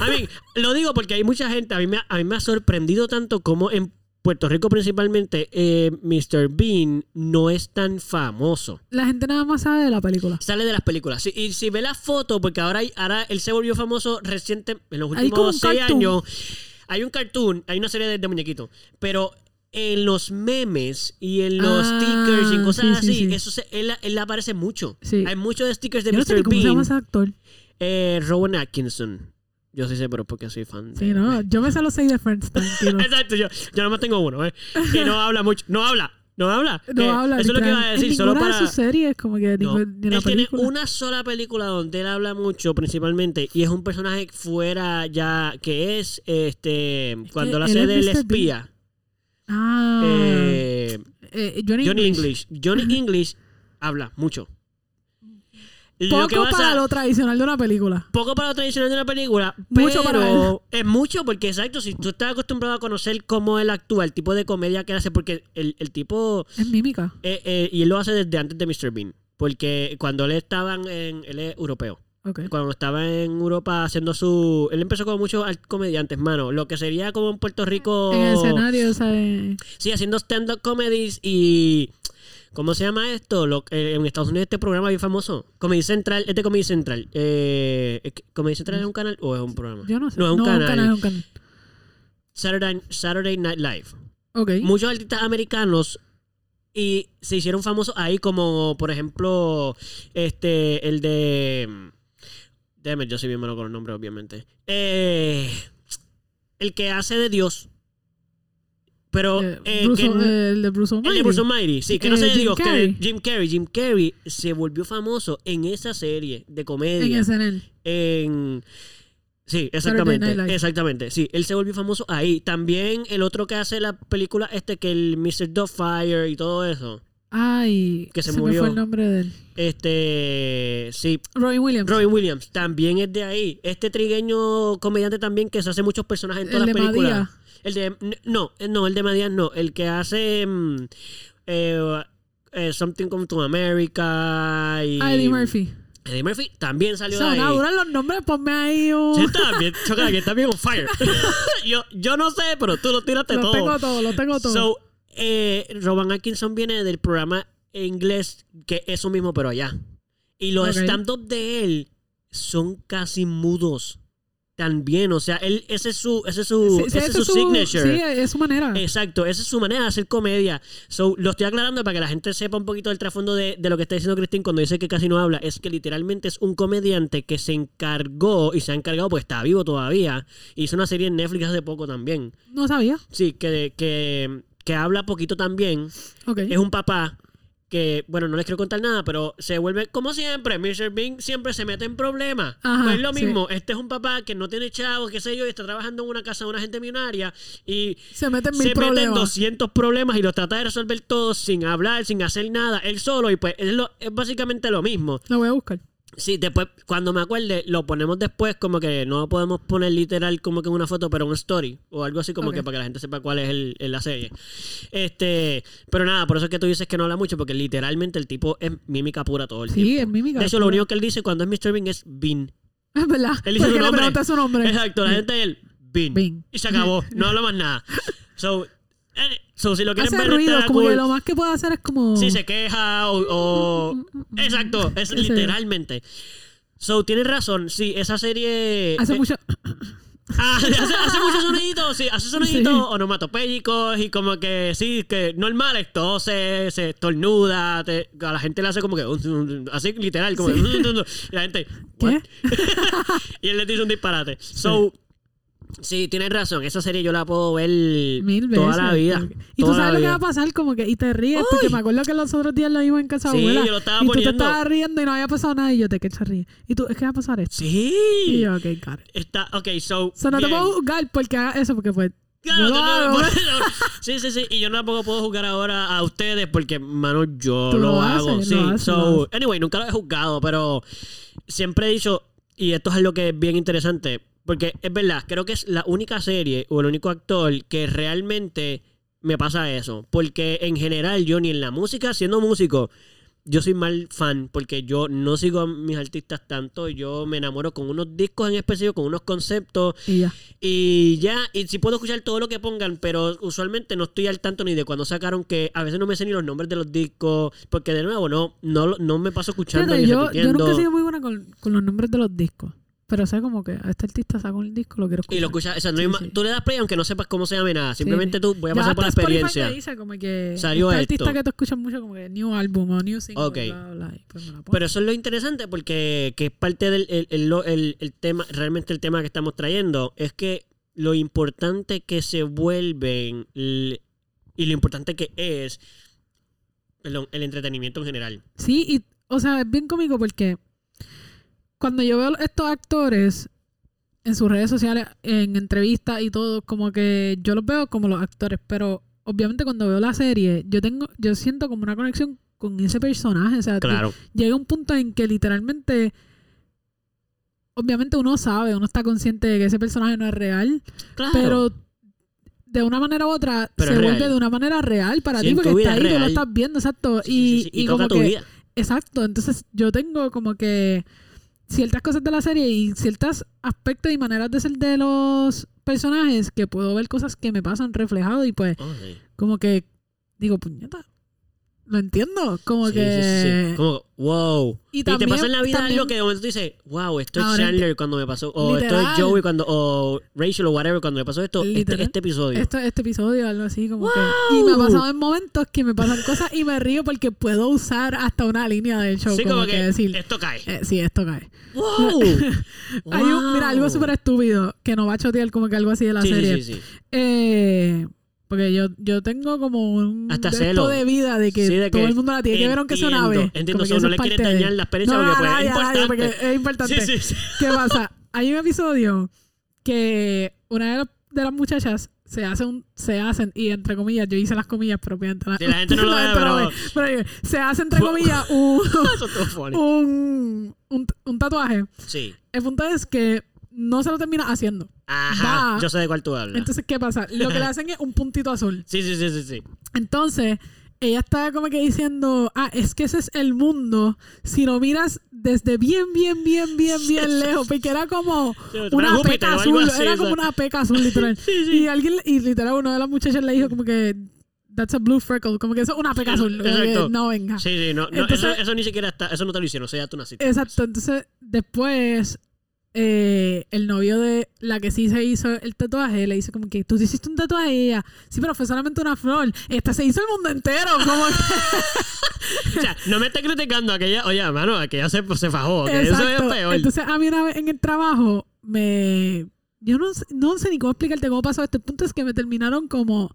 A mí, lo digo porque hay mucha gente, a mí me, ha- a mí me ha sorprendido tanto como en Puerto Rico principalmente, eh, Mr. Bean no es tan famoso. La gente nada más sabe de la película. Sale de las películas. Sí, y si ve la foto, porque ahora, hay- ahora él se volvió famoso reciente, en los últimos seis cartoon. años. Hay un cartoon, hay una serie de, de muñequitos. Pero en los memes y en los Ah, stickers y cosas sí, sí, así, sí. eso se- él, él aparece mucho. Hay muchos stickers de Yo no sé Mr. cómo se llama ese actor. Eh, Rowan Atkinson. Yo sí sé, pero porque soy fan. de- Sí, no. Yo me sé los seis de Friends. [LAUGHS] Exacto, yo, yo nomás tengo uno, ¿eh? Que no habla mucho. No habla, no habla. [LAUGHS] No Que habla. Eso es lo que iba a decir, en solo para. de sus series, como que No. ni, ni en la Él tiene una sola película donde él habla mucho, principalmente, y es un personaje fuera ya que es este cuando la hace del Mr. Espía. Ah. eh, eh, Johnny, Johnny English. English. Johnny English habla mucho. Poco que pasa, para lo tradicional de una película. poco para lo tradicional de una película, Mucho pero para él. [LAUGHS] es mucho porque exacto, si tú estás acostumbrado a conocer cómo él actúa, el tipo de comedia que él hace, porque el, el tipo Es mímica. eh, eh, y él lo hace desde antes de Mr. Bean, porque cuando él estaba en, él es europeo, Cuando estaba en Europa haciendo su, él empezó como muchos comediantes, mano, lo que sería como en Puerto Rico, En el escenario, eh, sí, haciendo stand-up comedies y ¿Cómo se llama esto? Lo, eh, en Estados Unidos este programa bien famoso. Comedy Central, es de Comedy Central. Eh, ¿es que- ¿Comedy Central es un canal o es un programa? yo no sé. No, es un canal. es un canal. Saturday, Saturday Night Live. Ok. Muchos artistas americanos y se hicieron famosos ahí como, por ejemplo, este, el de... Déjame, yo soy bien malo con los nombres, obviamente. Eh, el que hace de Dios. Pero... Eh, eh, Bruce que el de Bruce el Almighty. de Bruce Almighty, sí, que no Eh, sé de Jim Dios, que Carrey. Jim Carrey. Jim Carrey se volvió famoso en esa serie de En comedia. SNL. En. Sí, exactamente. Exactamente. Sí, él se volvió famoso ahí. También el otro que hace la película, este que el Mr. Doubtfire y todo eso. Ay, Que se se, murió. me fue el nombre de él. Este. Sí, Robin Williams. Robin Williams. También es de ahí. Este trigueño comediante también que se hace muchos personajes en todas las películas. Madía. El de. No, no, el de Madías no. El que hace. mm, eh, eh, Something Come to America. Y, Ah, Eddie Murphy. Eddie Murphy también salió de ahí. duran los nombres, ponme ahí un... Sí, está bien, choca, que está bien on fire. [LAUGHS] [LAUGHS] yo, yo no sé, pero tú lo tiraste todo. tengo todos, los tengo todos. So, eh, Rowan Atkinson viene del programa inglés que es eso mismo, pero allá. Y los Ok. stand-up de él son casi mudos. También, o sea, él, ese es su, ese es su, Sí, ese es su signature. Sí, es su manera. Exacto, esa es su manera de hacer comedia. So, lo estoy aclarando para que la gente sepa un poquito del trasfondo de, de lo que está diciendo Cristín cuando dice que casi no habla. Es que literalmente es un comediante que se encargó, y se ha encargado, pues está vivo todavía. Hizo una serie en Netflix hace poco también. No sabía. Sí, que, que, que habla poquito también. Es un papá que, bueno, no les quiero contar nada, pero se vuelve, como siempre, Mr. Bean siempre se mete en problemas. Ajá, Pues es lo sí. mismo, este es un papá que no tiene chavos, qué sé yo, y está trabajando en una casa de una gente millonaria y Se se mete en problemas. 200 problemas y los trata de resolver todos sin hablar, sin hacer nada, él solo, y pues es, lo- es básicamente lo mismo. Lo voy a buscar. Sí, después, cuando me acuerde, lo ponemos después, como que no lo podemos poner literal como que en una foto, pero un story, o algo así como que para que la gente sepa cuál es el, el- la serie. Este, pero nada, por eso es que tú dices que no habla mucho, porque literalmente el tipo es mímica pura todo el Sí, tiempo. es mímica. De hecho, lo único que él dice cuando es Mr. Bean es Bean. [LAUGHS] Es verdad. Él dice su le nombre. pregunta su nombre. Exacto, la gente él, Bean. Bean. Y se acabó, [LAUGHS] no habla más nada. So, eh, so si lo quieren Hace ver, ruido, está como cool. que lo más que puede hacer es como... Si se queja o... o- Exacto, es literalmente. So, tienes razón, sí, esa serie... Hace eh, mucho... [LAUGHS] [LAUGHS] ah, hace, hace muchos soniditos, sí, hace soniditos Sí. onomatopéyicos y como que sí, que normales, tose, se estornuda, te- a la gente le hace como que así literal, como y la gente, ¿Qué? [LAUGHS] y él le dice un disparate. So, Sí, tienes razón. Esa serie yo la puedo ver Mil veces. toda la vida. Y tú sabes lo que va a pasar, como que, y te ríes, porque me acuerdo que los otros días lo vimos en casa Sí, abuela. yo lo estaba y tú te poniendo. estabas riendo y no había pasado nada, y yo te que te ríes. Y tú, es que va a pasar esto. Y Sí. yo, ok, got it. Está, ok, so. O sea, no te bien. puedo juzgar porque hagas eso, porque pues. Claro, lo no, no, eso. [LAUGHS] Sí, sí, sí. Y yo tampoco puedo juzgar ahora a ustedes porque, mano, yo lo, lo hago. haces, sí. lo haces, so, lo anyway, nunca lo he juzgado, pero siempre he dicho, y esto es algo que es bien interesante, porque es verdad, creo que es la única serie o el único actor que realmente me pasa eso. Porque en general, yo ni en la música, siendo músico, yo soy mal fan porque yo no sigo a mis artistas tanto. Yo me enamoro con unos discos en específico, con unos conceptos. Y ya. Y ya, y sí puedo escuchar todo lo que pongan, pero usualmente no estoy al tanto ni de cuando sacaron que a veces no me sé ni los nombres de los discos, porque de nuevo no, no, no me paso escuchando Fíjate, y yo, yo nunca he sido muy buena con, con los nombres de los discos. Pero sé como que a este artista saca un disco, lo quiero escuchar. Y lo escuchas, o sea, no Sí, tú le das play aunque no sepas cómo se llame nada, simplemente tú voy a pasar por la experiencia. te dice como que Salió este esto. artista que tú escuchas mucho como que new álbum o new single, Ok. bla, bla, y pues. Pero eso es lo interesante porque que es parte del el, el- lo- el- el tema, realmente el tema que estamos trayendo, es que lo importante que se vuelven y lo importante que es perdón, el entretenimiento en general. Sí, y, o sea, es bien cómico porque cuando yo veo estos actores en sus redes sociales, en entrevistas y todo, como que yo los veo como los actores, pero obviamente cuando veo la serie, yo tengo, yo siento como una conexión con ese personaje, o sea, Claro. llega un punto en que literalmente, obviamente uno sabe, uno está consciente de que ese personaje no es real, Claro. pero de una manera u otra Pero se vuelve de una manera real para Sí, ti porque está es ahí, tú lo estás viendo, exacto. Sí, sí, y, sí, y toca como tu que, vida. exacto, entonces yo tengo como que ciertas cosas de la serie y ciertos aspectos y maneras de ser de los personajes que puedo ver cosas que me pasan reflejado y pues como que digo, puñeta, lo entiendo, como Sí, que... sí, sí. Como, wow. Y Y, también- te pasa en la vida también- algo que de momento tú dices, wow, esto es Ahora, Chandler cuando me pasó, o esto Literal. es Joey cuando, o Rachel o whatever cuando me pasó esto, este, Literal. este episodio. Esto, este episodio, algo así como ¡Wow! que... Y me ha pasado en momentos que me pasan cosas y me río porque puedo usar hasta una línea del show. sí, como, que, decir, esto cae. eh, sí, esto cae. ¡Wow! [LAUGHS] Hay un, mira, algo súper estúpido que no va a chotear como que algo así de la Sí, sí, serie. sí, sí. Eh, porque yo, yo tengo como un Hasta de celo. esto de vida de que Sí, de todo el mundo la tiene que ver aunque sea una entiendo, vez. Entiendo, Como so, que eso no le quieres parte de- dañar la experiencia No, porque pues, es importante. porque es importante. Sí, sí, sí. ¿Qué pasa? [LAUGHS] Hay un episodio que una de, las- de las muchachas se hace un, se hacen, y entre comillas, yo hice las comillas, pero obviamente la, Sí, la gente no [LAUGHS] lo ve, pero- ve. Pero se hace entre comillas [LAUGHS] un, un, un, un tatuaje. Sí. El punto es que no se lo termina haciendo. Ajá. Va. Yo sé de cuál tú hablas. Entonces, ¿qué pasa? Lo que le hacen es un puntito azul. [LAUGHS] sí, sí, sí, sí, sí. Entonces, ella está como que diciendo, ah, es que ese es el mundo si lo miras desde bien, bien, bien, bien, bien [LAUGHS] lejos, porque era como una Júpiter peca o azul, así, era o sea. como una peca azul, literal. [LAUGHS] Sí, sí. Y alguien, y literal, una de las muchachas le dijo como que, that's a blue freckle, como que eso es una peca azul, Exacto. no venga. Sí, sí, no, no, Entonces- eso, eso ni siquiera está, eso no te lo hicieron, eso ya tú naciste. Exacto, entonces después eh, el novio de la que sí se hizo el tatuaje le dice como que tú sí hiciste un tatuaje y ella, sí, pero fue solamente una flor. Esta se hizo el mundo entero, [LAUGHS] como que... [LAUGHS] O sea, no me estés criticando aquella, oye, mano, aquella se, se fajó, que eso es peor. Entonces a mí una vez en el trabajo me... Yo no, no sé ni cómo explicarte cómo pasó esto. El punto es que me terminaron como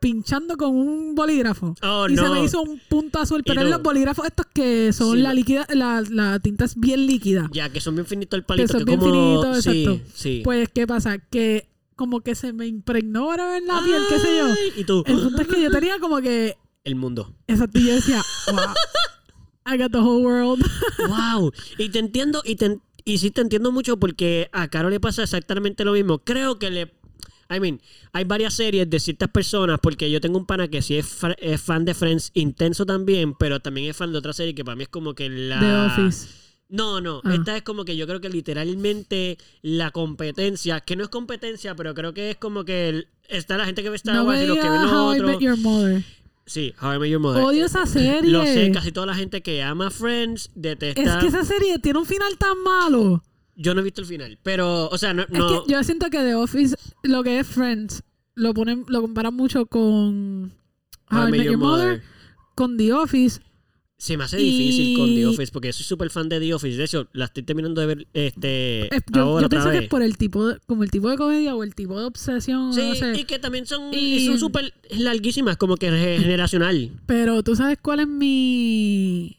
pinchando con un bolígrafo. Oh, y se me hizo un punto azul. Pero es los bolígrafos estos que son Sí, la líquida, la, la tinta es bien líquida. Ya, que son bien finitos el palito, son que bien como... finitos, sí, exacto. sí. Pues, ¿qué pasa? Que como que se me impregnó ahora en la piel, qué sé yo. Y tú, El punto es que yo tenía como que... el mundo. Exacto, y yo decía, [LAUGHS] wow, I got the whole world. [LAUGHS] wow. Y te entiendo, y, te, y sí te entiendo mucho porque a Caro le pasa exactamente lo mismo. Creo que le... I mean, hay varias series de ciertas personas, porque yo tengo un pana que sí es, fa- es fan de Friends intenso también, pero también es fan de otra serie que para mí es como que la... The Office. No, no, Ah. esta es como que yo creo que literalmente la competencia, que no es competencia, pero creo que es como que el- está la gente que ve Star No Wars me y los que ven los How I. Met Your Mother. Sí, How I Met Your Mother. Odio esa serie. Lo sé, casi toda la gente que ama Friends detesta. Es que esa serie tiene un final tan malo. Yo no he visto el final, pero, o sea, no. no- Es que yo siento que The Office, lo que es Friends, lo ponen, lo comparan mucho con How I Met Your Mother, con The Office. Se me hace difícil con The Office porque soy súper fan de The Office. De hecho, la estoy terminando de ver este, Es- yo, ahora yo pienso que es por el tipo de, como el tipo de comedia o el tipo de obsesión, Sí, no sé. y que también son Y- son súper larguísimas, como que ge- generacional. Pero tú sabes cuál es mi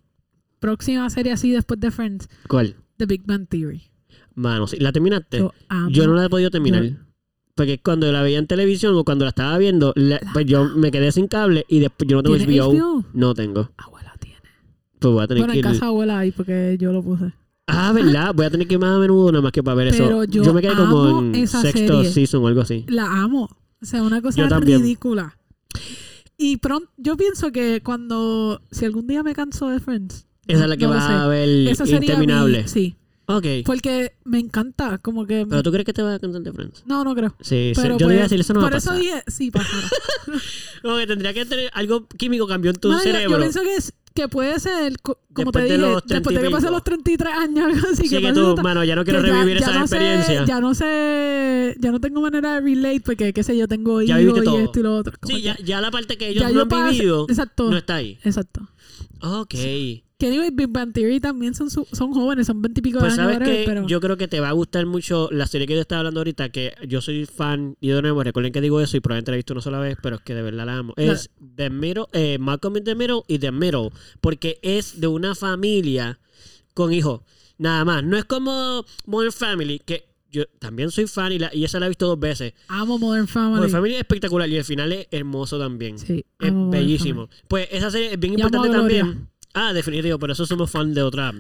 próxima serie así después de Friends, ¿Cuál? The Big Bang Theory. Mano, sí. ¿la terminaste? Yo amo. Yo no la he podido terminar. yo- Porque cuando la veía en televisión o cuando la estaba viendo, la- pues yo me quedé sin cable y después yo no tengo ¿Tienes HBO. HBO? No tengo. Abuela tiene. Pues voy a tener Bueno, que en ir. casa abuela hay porque yo lo puse. Ah, ¿verdad? Voy a tener que ir más a menudo nada más que para ver Pero eso. yo me quedé como amo en esa sexto serie. season o algo así. La amo. O sea, una cosa Yo ridícula. Y pronto, yo pienso que cuando, si algún día me canso de Friends, Esa es la que no sé. a ver interminable. mi- sí, Ok. porque me encanta, como que... Pero tú crees que te vas a cantar de Friends. No, no creo. Sí, sí. Pero Yo te iba a pues, decir, eso no va a Por eso pasar. dije, sí, pasará. [LAUGHS] [LAUGHS] Como que tendría que tener algo químico cambió en tu Mano, yo- cerebro. Yo, pienso que, es, que puede ser, co- como Después te de dije, los 30 después de y que pasen pico. los 33 años, algo [LAUGHS] así. sí, que pase tú, otra- mano, ya no quiero que ya- revivir ya esa no sé- experiencia. ya no sé, ya no tengo manera de relate porque, qué sé yo, tengo Ya hijos viviste y todo. esto y lo otro. como Sí, ya, que- ya la parte que ellos ya no yo han pasé- vivido Exacto. no está ahí. Exacto. Ok. Que anyway, Big Bang Theory también son, su- son jóvenes, son 20 y pico Pues de años, sabes whatever, que pero... yo creo que te va a gustar mucho la serie que yo estaba hablando ahorita, que yo soy fan, y de nuevo, recuerden que digo eso y probablemente la he visto una sola vez, pero es que de verdad la amo. Es The Middle, eh, Malcolm in the Middle y The Middle, porque es de una familia con hijos, nada más. No es como Modern Family, que yo también soy fan y, la- y esa la he visto dos veces. Amo Modern Family. Modern Family es espectacular y el final es hermoso también. Sí, Es bellísimo. Pues esa serie es bien Y importante también. Ah, definitivo, por eso somos fan de otra.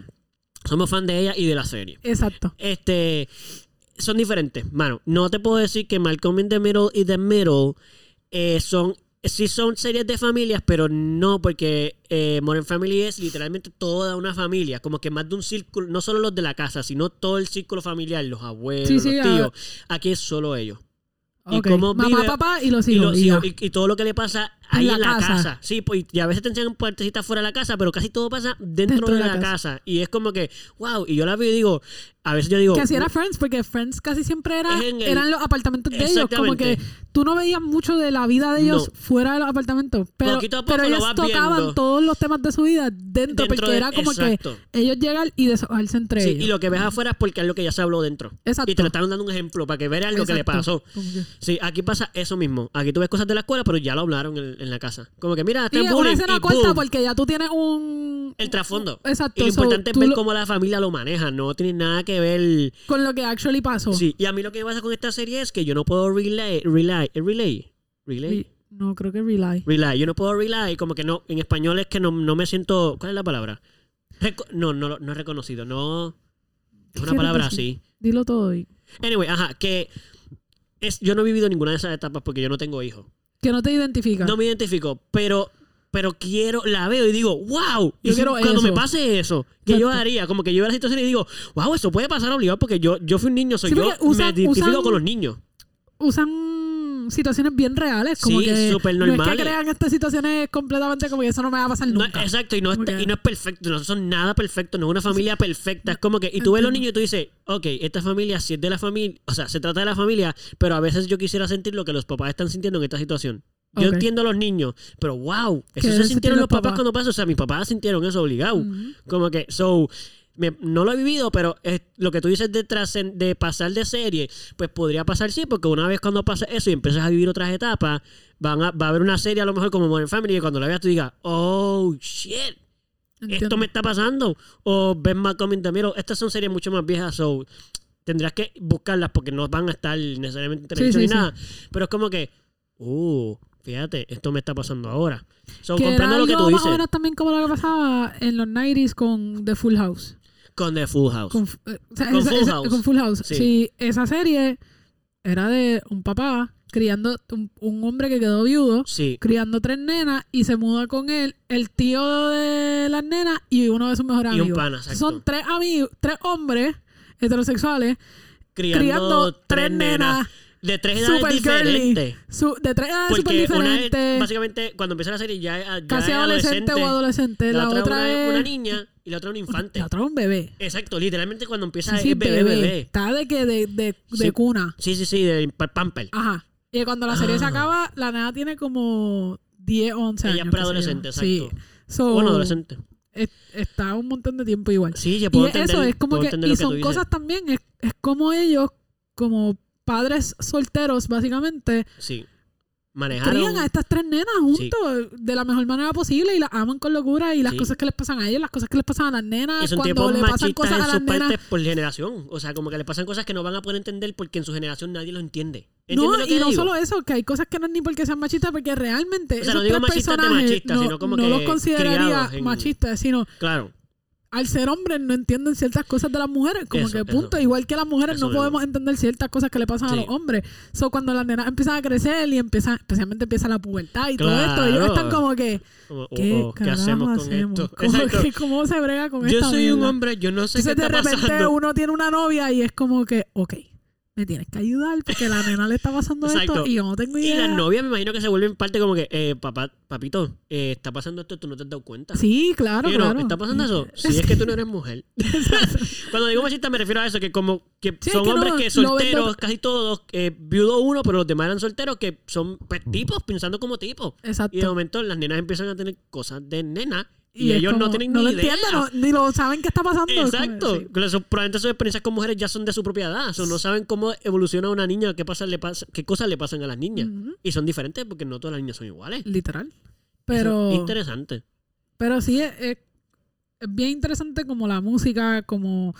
Somos fan de ella y de la serie. Exacto. Este. Son diferentes, mano. No te puedo decir que Malcolm in the Middle y The Middle eh, son. Sí son series de familias, pero no porque eh, Modern Family es literalmente toda una familia, como que más de un círculo, no solo los de la casa, sino todo el círculo familiar, los abuelos, Sí, sí, los tíos. Aquí es solo ellos. Y Ok. cómo Mamá, vive- papá y los hijos. y ya. y- y todo lo que le pasa En ahí la en la casa. casa. Sí, pues, y a veces te enseñan partecitas fuera de la casa, pero casi todo pasa dentro, de, la, casa. Y es como que, wow, y yo la veo y digo, a veces yo digo, Que así era Friends, porque Friends casi siempre era, el- eran los apartamentos de ellos. Como que tú no veías mucho de la vida de ellos No. fuera de los apartamentos. Pero, pero lo ellos tocaban viendo. todos los temas de su vida dentro, Dentro porque de- era como exacto. que ellos llegan y desahogarse entre Sí, ellos. y lo que ves afuera es porque es lo que ya se habló dentro. Exacto. Y te lo están dando un ejemplo para que veas lo que le pasó. Sí, aquí pasa eso mismo. Aquí tú ves cosas de la escuela, pero ya lo hablaron en, en la casa. Como que, mira, está Y en una bullying. escena y corta boom, porque ya tú tienes un... el trasfondo. Exacto. Y lo so, importante es ver lo- cómo la familia lo maneja. No tiene nada que ver Con lo que actually pasó. Sí, y a mí lo que pasa con esta serie es que yo no puedo relay, relay, ¿es relay, relay, Re- No, creo que Rely. relay, yo no puedo relay, como que no, en español es que no, no me siento, ¿cuál es la palabra? Reco- no, no, no es reconocido, no, es una ¿Qué [LAUGHS] palabra así. Dilo todo y... Anyway, ajá, que es, yo no he vivido ninguna de esas etapas porque yo no tengo hijos. Que no te identifica. No me identifico, pero pero quiero, la veo y digo, wow. Y Yo si- quiero cuando me pase eso, que yo haría, como que yo veo la situación y digo, wow, eso puede pasar obligado porque yo, yo fui un niño, soy Sí, yo, usan- me identifico usan- con los niños. Usan situaciones bien reales. Como Sí, que No es que crean estas situaciones completamente como que eso no me va a pasar No, nunca. exacto, y no, es, que- y no es perfecto, no son nada perfecto, no es una familia perfecta. Es como que, y tú ves los niños y tú dices, ok, esta familia sí es de la familia, o sea, se trata de la familia, pero a veces yo quisiera sentir lo que los papás están sintiendo en esta situación. Yo entiendo a los niños, pero wow, eso se sintieron los papás papás. cuando pasó, o sea, mis papás sintieron eso obligado. Como que, so, me- no lo he vivido, pero es- lo que tú dices de, de pasar de serie, pues podría pasar sí, porque una vez cuando pasa eso y empiezas a vivir otras etapas, van a, va a haber una serie a lo mejor como Modern Family y cuando la veas tú digas, oh, shit, Entiendo. esto me está pasando. O ves Malcolm in the Middle. Estas son series mucho más viejas, so tendrás que buscarlas porque no van a estar necesariamente en televisión sí, ni sí. nada. Pero es como que, uh, fíjate, esto me está pasando ahora. So, que era lo que tú más o dices menos también como lo que pasaba en los 90s con The Full House. con The Full House. Con, eh, o sea, Con esa- Full esa- House. con Full House. Sí. Sí. esa serie era de un papá criando un, un hombre que quedó viudo, Sí, criando tres nenas y se muda con él, el tío de las nenas y uno de sus mejores Y un amigos. pana, exacto. Son tres amigos, tres hombres heterosexuales criando, criando tres tres nenas nenas de tres edades super diferentes. Su- de tres edades súper Porque una es, diferentes. básicamente, cuando empieza la serie ya, ya Casi es adolescente o adolescente. La, La, otra, es. una niña y la otra un infante. La otra es un bebé. Exacto, literalmente cuando empieza Sí, sí, es bebé, bebé. Está de que de, de, cuna. Sí, sí, sí, de pa- pamper. Ajá. Y cuando la serie se Ah. acaba, la nena tiene como 10 o 11 Ella años. es preadolescente, exacto. Sí. So, Bueno, adolescente. es- está un montón de tiempo igual. Sí, yo Y puedo es entender, eso, es como que, y que son cosas también, es, es como ellos, como padres solteros, básicamente, Sí. Manejaron. crían a estas tres nenas juntos de la mejor manera posible y las aman con locura y las Sí. cosas que les pasan a ellos, las cosas que les pasan a las nenas, Y cuando le pasan cosas en a sus las nenas. por generación. O sea, como que le pasan cosas que no van a poder entender porque en su generación nadie lo entiende. No, ¿Entiendes lo que y no digo? solo eso, que hay cosas que no es ni porque sean machistas, porque realmente O sea, esos no digo tres de machistas, no, sino como no que los consideraría en- machistas, sino Claro. Al ser hombres no entienden ciertas cosas de las mujeres, como Eso, que eso. punto, igual que las mujeres Eso no podemos entender ciertas cosas que le pasan Sí. a los hombres. So cuando las nenas empiezan a crecer y empiezan, especialmente empieza la pubertad y todo esto, ellos están como que ¿qué, oh, oh, ¿qué carajo hacemos con esto? ¿Cómo, Exacto. que- cómo se brega con Yo esta soy un hombre, yo no sé Entonces qué de está repente pasando. uno tiene una novia y es como que, ok, me tienes que ayudar porque la nena le está pasando Exacto. esto y yo no tengo Y idea. las novias me imagino que se vuelven parte como que, eh, papá, papito, eh, está pasando esto, tú no te has dado cuenta. Sí, claro, Y claro. ¿Está pasando eso? [LAUGHS] Si es que tú no eres mujer. [LAUGHS] [LAUGHS] Cuando digo machista me refiero a eso, que como que Sí, es son que hombres no, que solteros, vendo- casi todos, eh, viudo uno, pero los demás eran solteros, que son pues, tipos, pensando como tipos. Exacto. Y de momento las nenas empiezan a tener cosas de nena y, ellos no tienen no ni lo idea. entienden, ni lo saben qué está pasando. Exacto. sí. Eso- probablemente sus experiencias con mujeres ya son de su propia edad. O sea, no saben cómo evoluciona una niña, qué, pasa, le pasa, qué cosas le pasan a las niñas. Y son diferentes porque no todas las niñas son iguales. Literal. Pero, es interesante. pero sí, es, es- es bien interesante como la música, como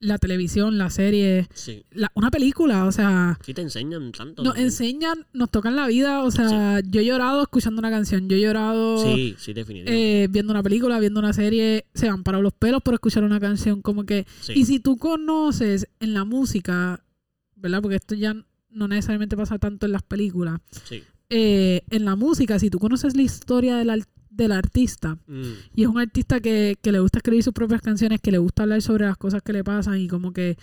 la televisión, la serie, Sí. la- una película, o sea, Sí te enseñan tanto. nos también. enseñan, nos tocan la vida, o sea, yo he llorado escuchando una canción, yo he llorado Sí, sí, definitivamente. eh, viendo una película, viendo una serie, se han parado los pelos por escuchar una canción, como que... Sí. Y si tú conoces en la música, ¿verdad? Porque esto ya no necesariamente pasa tanto en las películas. sí. eh, en la música, si tú conoces la historia del, al- del artista, Mm, y es un artista que, que le gusta escribir sus propias canciones, que le gusta hablar sobre las cosas que le pasan y como que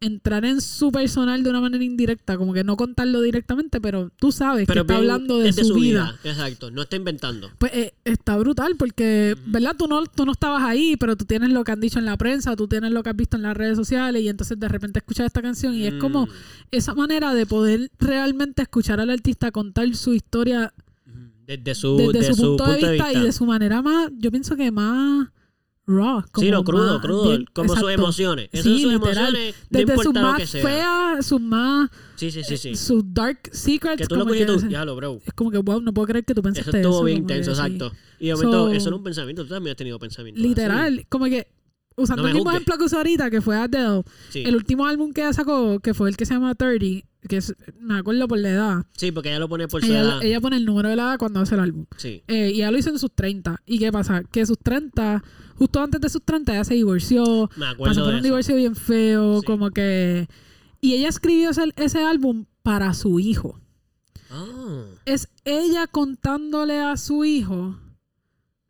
entrar en su personal de una manera indirecta, como que no contarlo directamente, pero tú sabes Pero que está hablando de es su, vida. Exacto. No está inventando. Pues eh, está brutal porque. ¿verdad? Tú no, tú no estabas ahí, pero tú tienes lo que han dicho en la prensa, tú tienes lo que has visto en las redes sociales y entonces de repente escuchas esta canción y es como Mm, esa manera de poder realmente escuchar al artista contar su historia Desde su, desde su, punto, de vista, y de su manera más, yo pienso que más raw. Sí, como no, crudo, más crudo. bien- como sus exacto. emociones. Esas Sí, sus literal. emociones. No Desde sus lo más feas, sus más, Sí, sí, sí, sí. sus dark secrets. que tú lo que tú. Ya lo, bro. es como que, wow, no puedo creer que tú Eso pensaste estuvo eso. bien intenso, sí. exacto. Y de momento, So- eso es un pensamiento. Tú también has tenido pensamientos. así. Literal, como que usando No el mismo ejemplo que usó ahorita, que fue Adele, Sí. el último álbum que ella sacó, que fue el que se llama 30, que es, me acuerdo por la edad. Sí, porque ella lo pone por su Ella, edad. ella pone el número de la edad cuando hace el álbum. Sí. Eh, y ella lo hizo en sus 30. ¿Y qué pasa? Que sus 30, justo antes de sus 30, ella se divorció. Me Pasó acuerdo por de un eso. divorcio bien feo, Sí. como que... Y ella escribió ese, ese álbum para su hijo. Ah, Es ella contándole a su hijo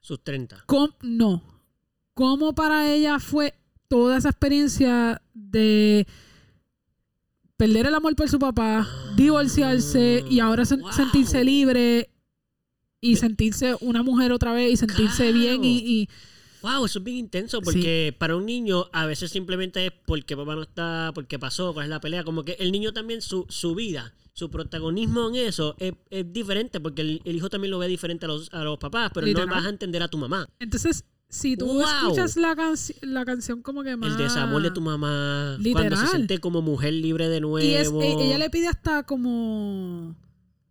sus 30. cómo... No. Cómo para ella fue toda esa experiencia de perder el amor por su papá, divorciarse y ahora sen- Wow. sentirse libre y sentirse una mujer otra vez y sentirse bien y, y- Wow, eso es bien intenso porque para un niño a veces simplemente es porque papá no está, porque pasó, cuál es la pelea. Como que el niño también, su, su vida, su protagonismo en eso es, es diferente porque el, el hijo también lo ve diferente a los, a los papás, pero Literal. no vas a entender a tu mamá. entonces si tú Wow. escuchas la, canci- la canción como que más El desamor de tu mamá, cuando se Literal. siente como mujer libre de nuevo. y es, e- ella le pide hasta como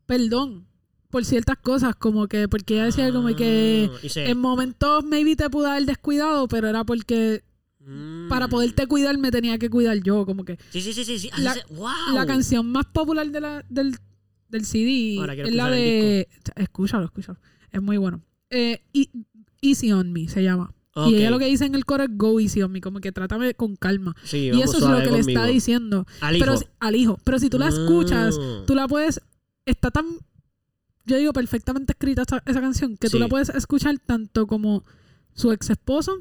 perdón por ciertas cosas como que porque ella decía como que Ah, y en momentos maybe te pude haber descuidado pero era porque Mm. para poderte cuidar me tenía que cuidar yo como que Sí, sí, sí, sí. la- wow. la canción más popular de la, del, del CD Ahora es la de escúchalo escúchalo es muy bueno eh, E- Easy on Me se llama. Y ella lo que dice en el coro es Go Easy on Me como que trátame con calma. Sí, y eso es lo que le está diciendo. Al hijo. pero si- al hijo. Pero si tú la escuchas Ah. tú la puedes está tan yo digo perfectamente escrita esa, esa canción que tú la puedes escuchar tanto como su ex esposo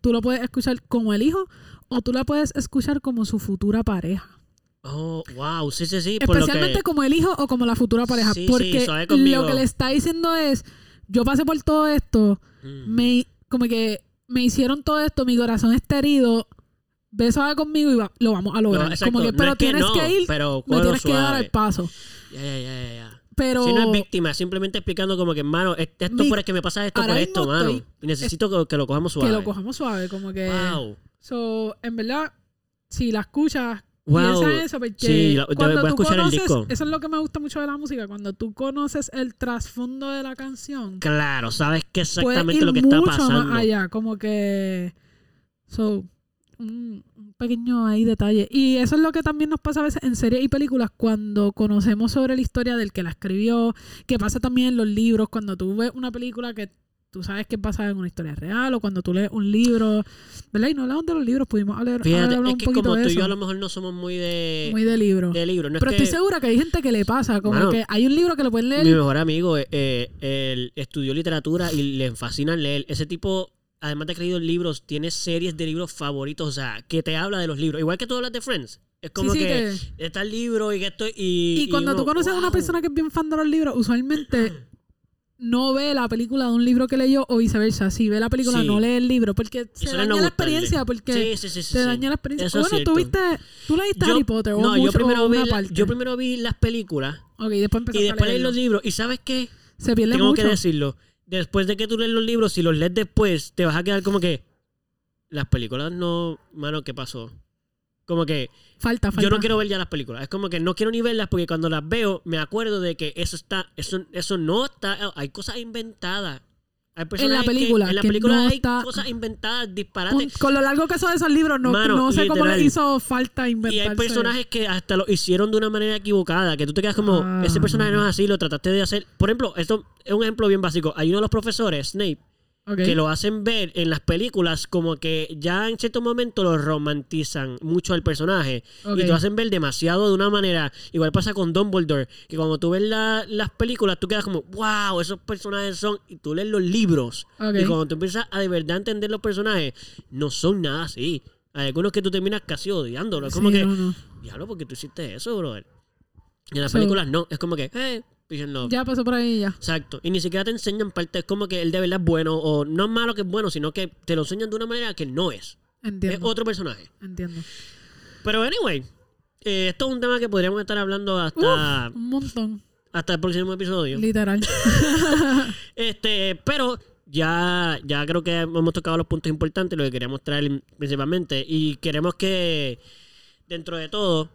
tú lo puedes escuchar como el hijo o tú la puedes escuchar como su futura pareja. Oh, wow, sí, sí, sí. por lo especialmente que- como el hijo o como la futura pareja Sí, porque lo que le está diciendo es yo pasé por todo esto Mm. me como que me hicieron todo esto mi corazón está herido ve suave conmigo y va- lo vamos a lograr No, como que no pero es que tienes no, que ir pero me tienes que dar el paso Ya, ya, ya, ya, ya. pero... Si no es víctima, simplemente explicando como que, hermano, esto Mi- por es que me pasa esto por esto, mano. estoy- Y necesito que, que lo cojamos suave. que lo cojamos suave, como que... Wow. So, en verdad, si la escuchas, Wow. piensa eso, porque Sí, voy cuando a el conoces, disco. eso es lo que me gusta mucho de la música, cuando tú conoces el trasfondo de la canción, Claro, sabes que exactamente lo que está pasando. más allá, como que... So, un pequeño ahí detalle. Y eso es lo que también nos pasa a veces en series y películas cuando conocemos sobre la historia del que la escribió, que pasa también en los libros, cuando tú ves una película que tú sabes que pasa en una historia real o cuando tú lees un libro, ¿verdad? Y no hablamos de los libros, pudimos hablar, Fíjate, hablar es un que poquito como de tú y yo a lo mejor no somos muy de, Muy de libro. de libros. No Pero es que estoy segura que hay gente que le pasa, como Mano, que hay un libro que lo pueden leer. mi mejor amigo eh, eh, él estudió literatura y le fascina leer. Ese tipo, además de que leído libros, tiene series de libros favoritos, o sea, que te habla de los libros. Igual que tú hablas de Friends. Es como sí, sí, que, que- está el libro y que esto... Y, Y cuando uno, tú conoces a una persona que es bien fan de los libros, usualmente [CLEARS THROAT] [CLEARS THROAT] no ve la película de un libro que leyó o viceversa. Si ve la película, Sí. no lee el libro. Porque se daña no la experiencia. Porque Sí, sí, sí, sí, te sí. daña la experiencia. Eso es bueno, tú viste, tú leíste Yo- Harry Potter o, No, mucho, yo primero, o vi una la- parte. yo primero vi las películas Ok, después y después leí los libros. ¿Y sabes qué? Se pierde Tengo mucho. que decirlo. Después de que tú lees los libros, si los lees después, te vas a quedar como que. Las películas no. Mano, ¿qué pasó? Como que Falta, falta. yo no quiero ver ya las películas. Es como que no quiero ni verlas porque cuando las veo me acuerdo de que eso está. Eso, eso no está. Hay cosas inventadas. Hay personajes que- película, en la que película no hay está- cosas inventadas, disparates. con lo largo que son esos libros, no, Mano, no sé cómo les hizo falta Y inventarse. hay personajes que hasta lo hicieron de una manera equivocada, que tú te quedas como, Ah. ese personaje no es así, lo trataste de hacer. Por ejemplo, esto es un ejemplo bien básico. Hay uno de los profesores, Snape, Que lo hacen ver en las películas como que ya en cierto momento lo romantizan mucho al personaje y te lo hacen ver demasiado de una manera. Igual pasa con Dumbledore, que cuando tú ves la- las películas tú quedas como, wow, esos personajes son, y tú lees los libros y cuando tú empiezas a de verdad entender los personajes, no son nada así. Hay algunos que tú terminas casi odiándolo. Es como Sí, que, no, no. diablo, porque tú hiciste eso, brother. Y en las So- películas no, es como que, eh, Ya pasó por ahí ya. Exacto. Y ni siquiera te enseñan parte, es como que él de verdad es bueno, o no es malo que es bueno, sino que te lo enseñan de una manera que no es. Es Entiendo. otro personaje. Entiendo. Pero anyway, eh, esto es un tema que podríamos estar hablando hasta, Un montón. hasta el próximo episodio. Literal. [LAUGHS] Este, pero ya, ya creo que hemos tocado los puntos importantes, lo que queríamos traer principalmente. Y queremos que, dentro de todo,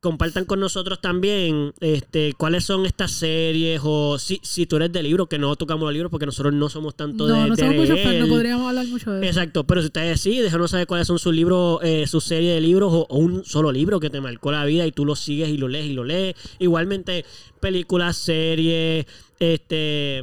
compartan con nosotros también este, cuáles son estas series o si, si tú eres de libros, que no tocamos los libros porque nosotros no somos tanto no, de, no de somos muchos fans, no podríamos hablar mucho de eso. Exacto, pero si ustedes sí, déjanos saber cuáles son sus libros, eh, su serie de libros o, o un solo libro que te marcó la vida y tú lo sigues y lo lees y lo lees. Igualmente, películas, series, este...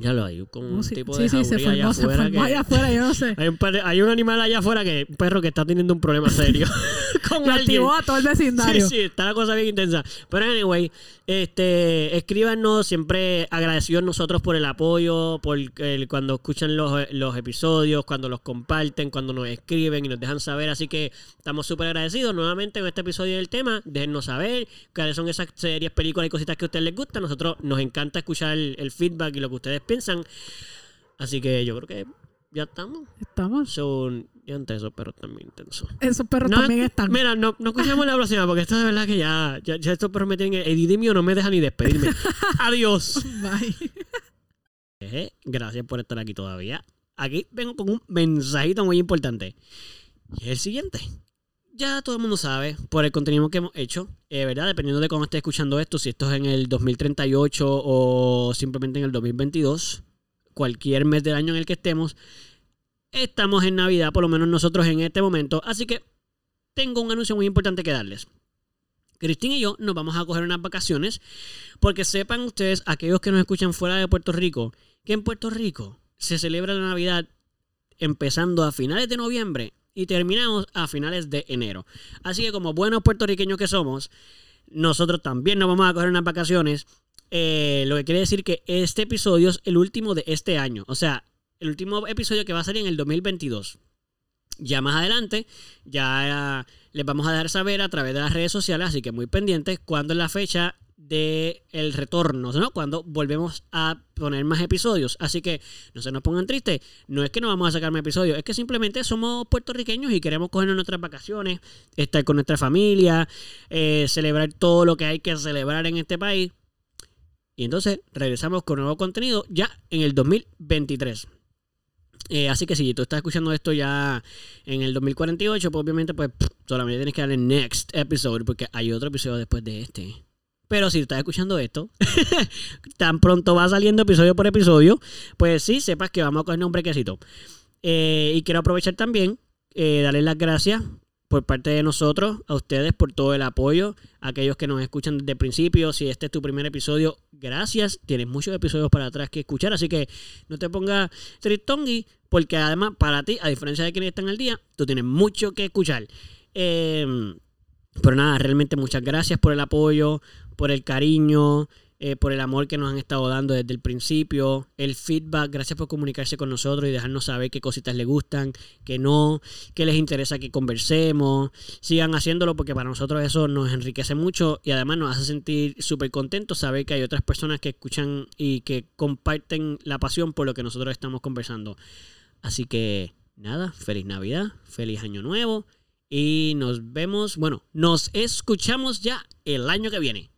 Ya lo hay, con un sí, tipo sí, de sí, se jauría allá formó, se afuera formó que- allá afuera, yo no sé. [LAUGHS] hay, un, perre- hay un animal allá afuera que, un perro que está teniendo un problema serio [LAUGHS] con [LAUGHS] alguien. activó a todo el Sí, vecindario. sí, está la cosa bien intensa. Pero anyway, este, escríbanos, siempre agradecidos nosotros por el apoyo, por el, cuando escuchan los, los episodios, cuando los comparten, cuando nos escriben y nos dejan saber. Así que estamos súper agradecidos. Nuevamente en este episodio del tema, déjennos saber cuáles son esas series, películas y cositas que a ustedes les gustan. Nosotros nos encanta escuchar el, el feedback y lo que ustedes piensan. Así que yo creo que ya estamos. Estamos. Son, ya entre esos perros también intensos. Esos perros No, también están. Mira, no, no escuchamos la próxima porque esto de verdad que ya, ya, ya estos perros me tienen. El Didi mío no me deja ni despedirme. [LAUGHS] Adiós. Bye. Eje, Gracias por estar aquí todavía. Aquí vengo con un mensajito muy importante. Y es el siguiente. Ya todo el mundo sabe por el contenido que hemos hecho, eh, ¿verdad? Dependiendo de cómo esté escuchando esto, si esto es en el 2038 o simplemente en el 2022, cualquier mes del año en el que estemos, estamos en Navidad, por lo menos nosotros en este momento. Así que tengo un anuncio muy importante que darles. Cristín y yo nos vamos a coger unas vacaciones porque sepan ustedes, aquellos que nos escuchan fuera de Puerto Rico, que en Puerto Rico se celebra la Navidad empezando a finales de noviembre y terminamos a finales de enero. Así que como buenos puertorriqueños que somos, nosotros también nos vamos a coger unas vacaciones. Eh, lo que quiere decir que este episodio es el último de este año. O sea, el último episodio que va a salir en el 2022. Ya más adelante, ya eh, les vamos a dar saber a través de las redes sociales, así que muy pendientes, cuándo es la fecha del el retorno, ¿no? Cuando volvemos a poner más episodios. Así que no se nos pongan tristes. No es que no vamos a sacar más episodios, es que simplemente somos puertorriqueños y queremos cogernos nuestras vacaciones, estar con nuestra familia, eh, celebrar todo lo que hay que celebrar en este país. Y entonces regresamos con nuevo contenido ya en el 2023. Eh, así que si tú estás escuchando esto ya en el 2048, pues obviamente pues solamente tienes que darle next episode porque hay otro episodio después de este. Pero si estás escuchando esto, [LAUGHS] tan pronto va saliendo episodio por episodio, pues sí, sepas que vamos a coger un brequecito. Eh, y quiero aprovechar también, eh, darles las gracias por parte de nosotros, a ustedes por todo el apoyo, a aquellos que nos escuchan desde el principio. Si este es tu primer episodio, gracias. Tienes muchos episodios para atrás que escuchar, así que no te pongas tristongi, porque además para ti, a diferencia de quienes están al día, tú tienes mucho que escuchar. Eh, pero nada, realmente muchas gracias por el apoyo, por el cariño, eh, por el amor que nos han estado dando desde el principio, el feedback, gracias por comunicarse con nosotros y dejarnos saber qué cositas les gustan, qué no, qué les interesa que conversemos. Sigan haciéndolo porque para nosotros eso nos enriquece mucho y además nos hace sentir súper contentos saber que hay otras personas que escuchan y que comparten la pasión por lo que nosotros estamos conversando. Así que nada, feliz Navidad, feliz Año Nuevo y nos vemos, bueno, nos escuchamos ya el año que viene.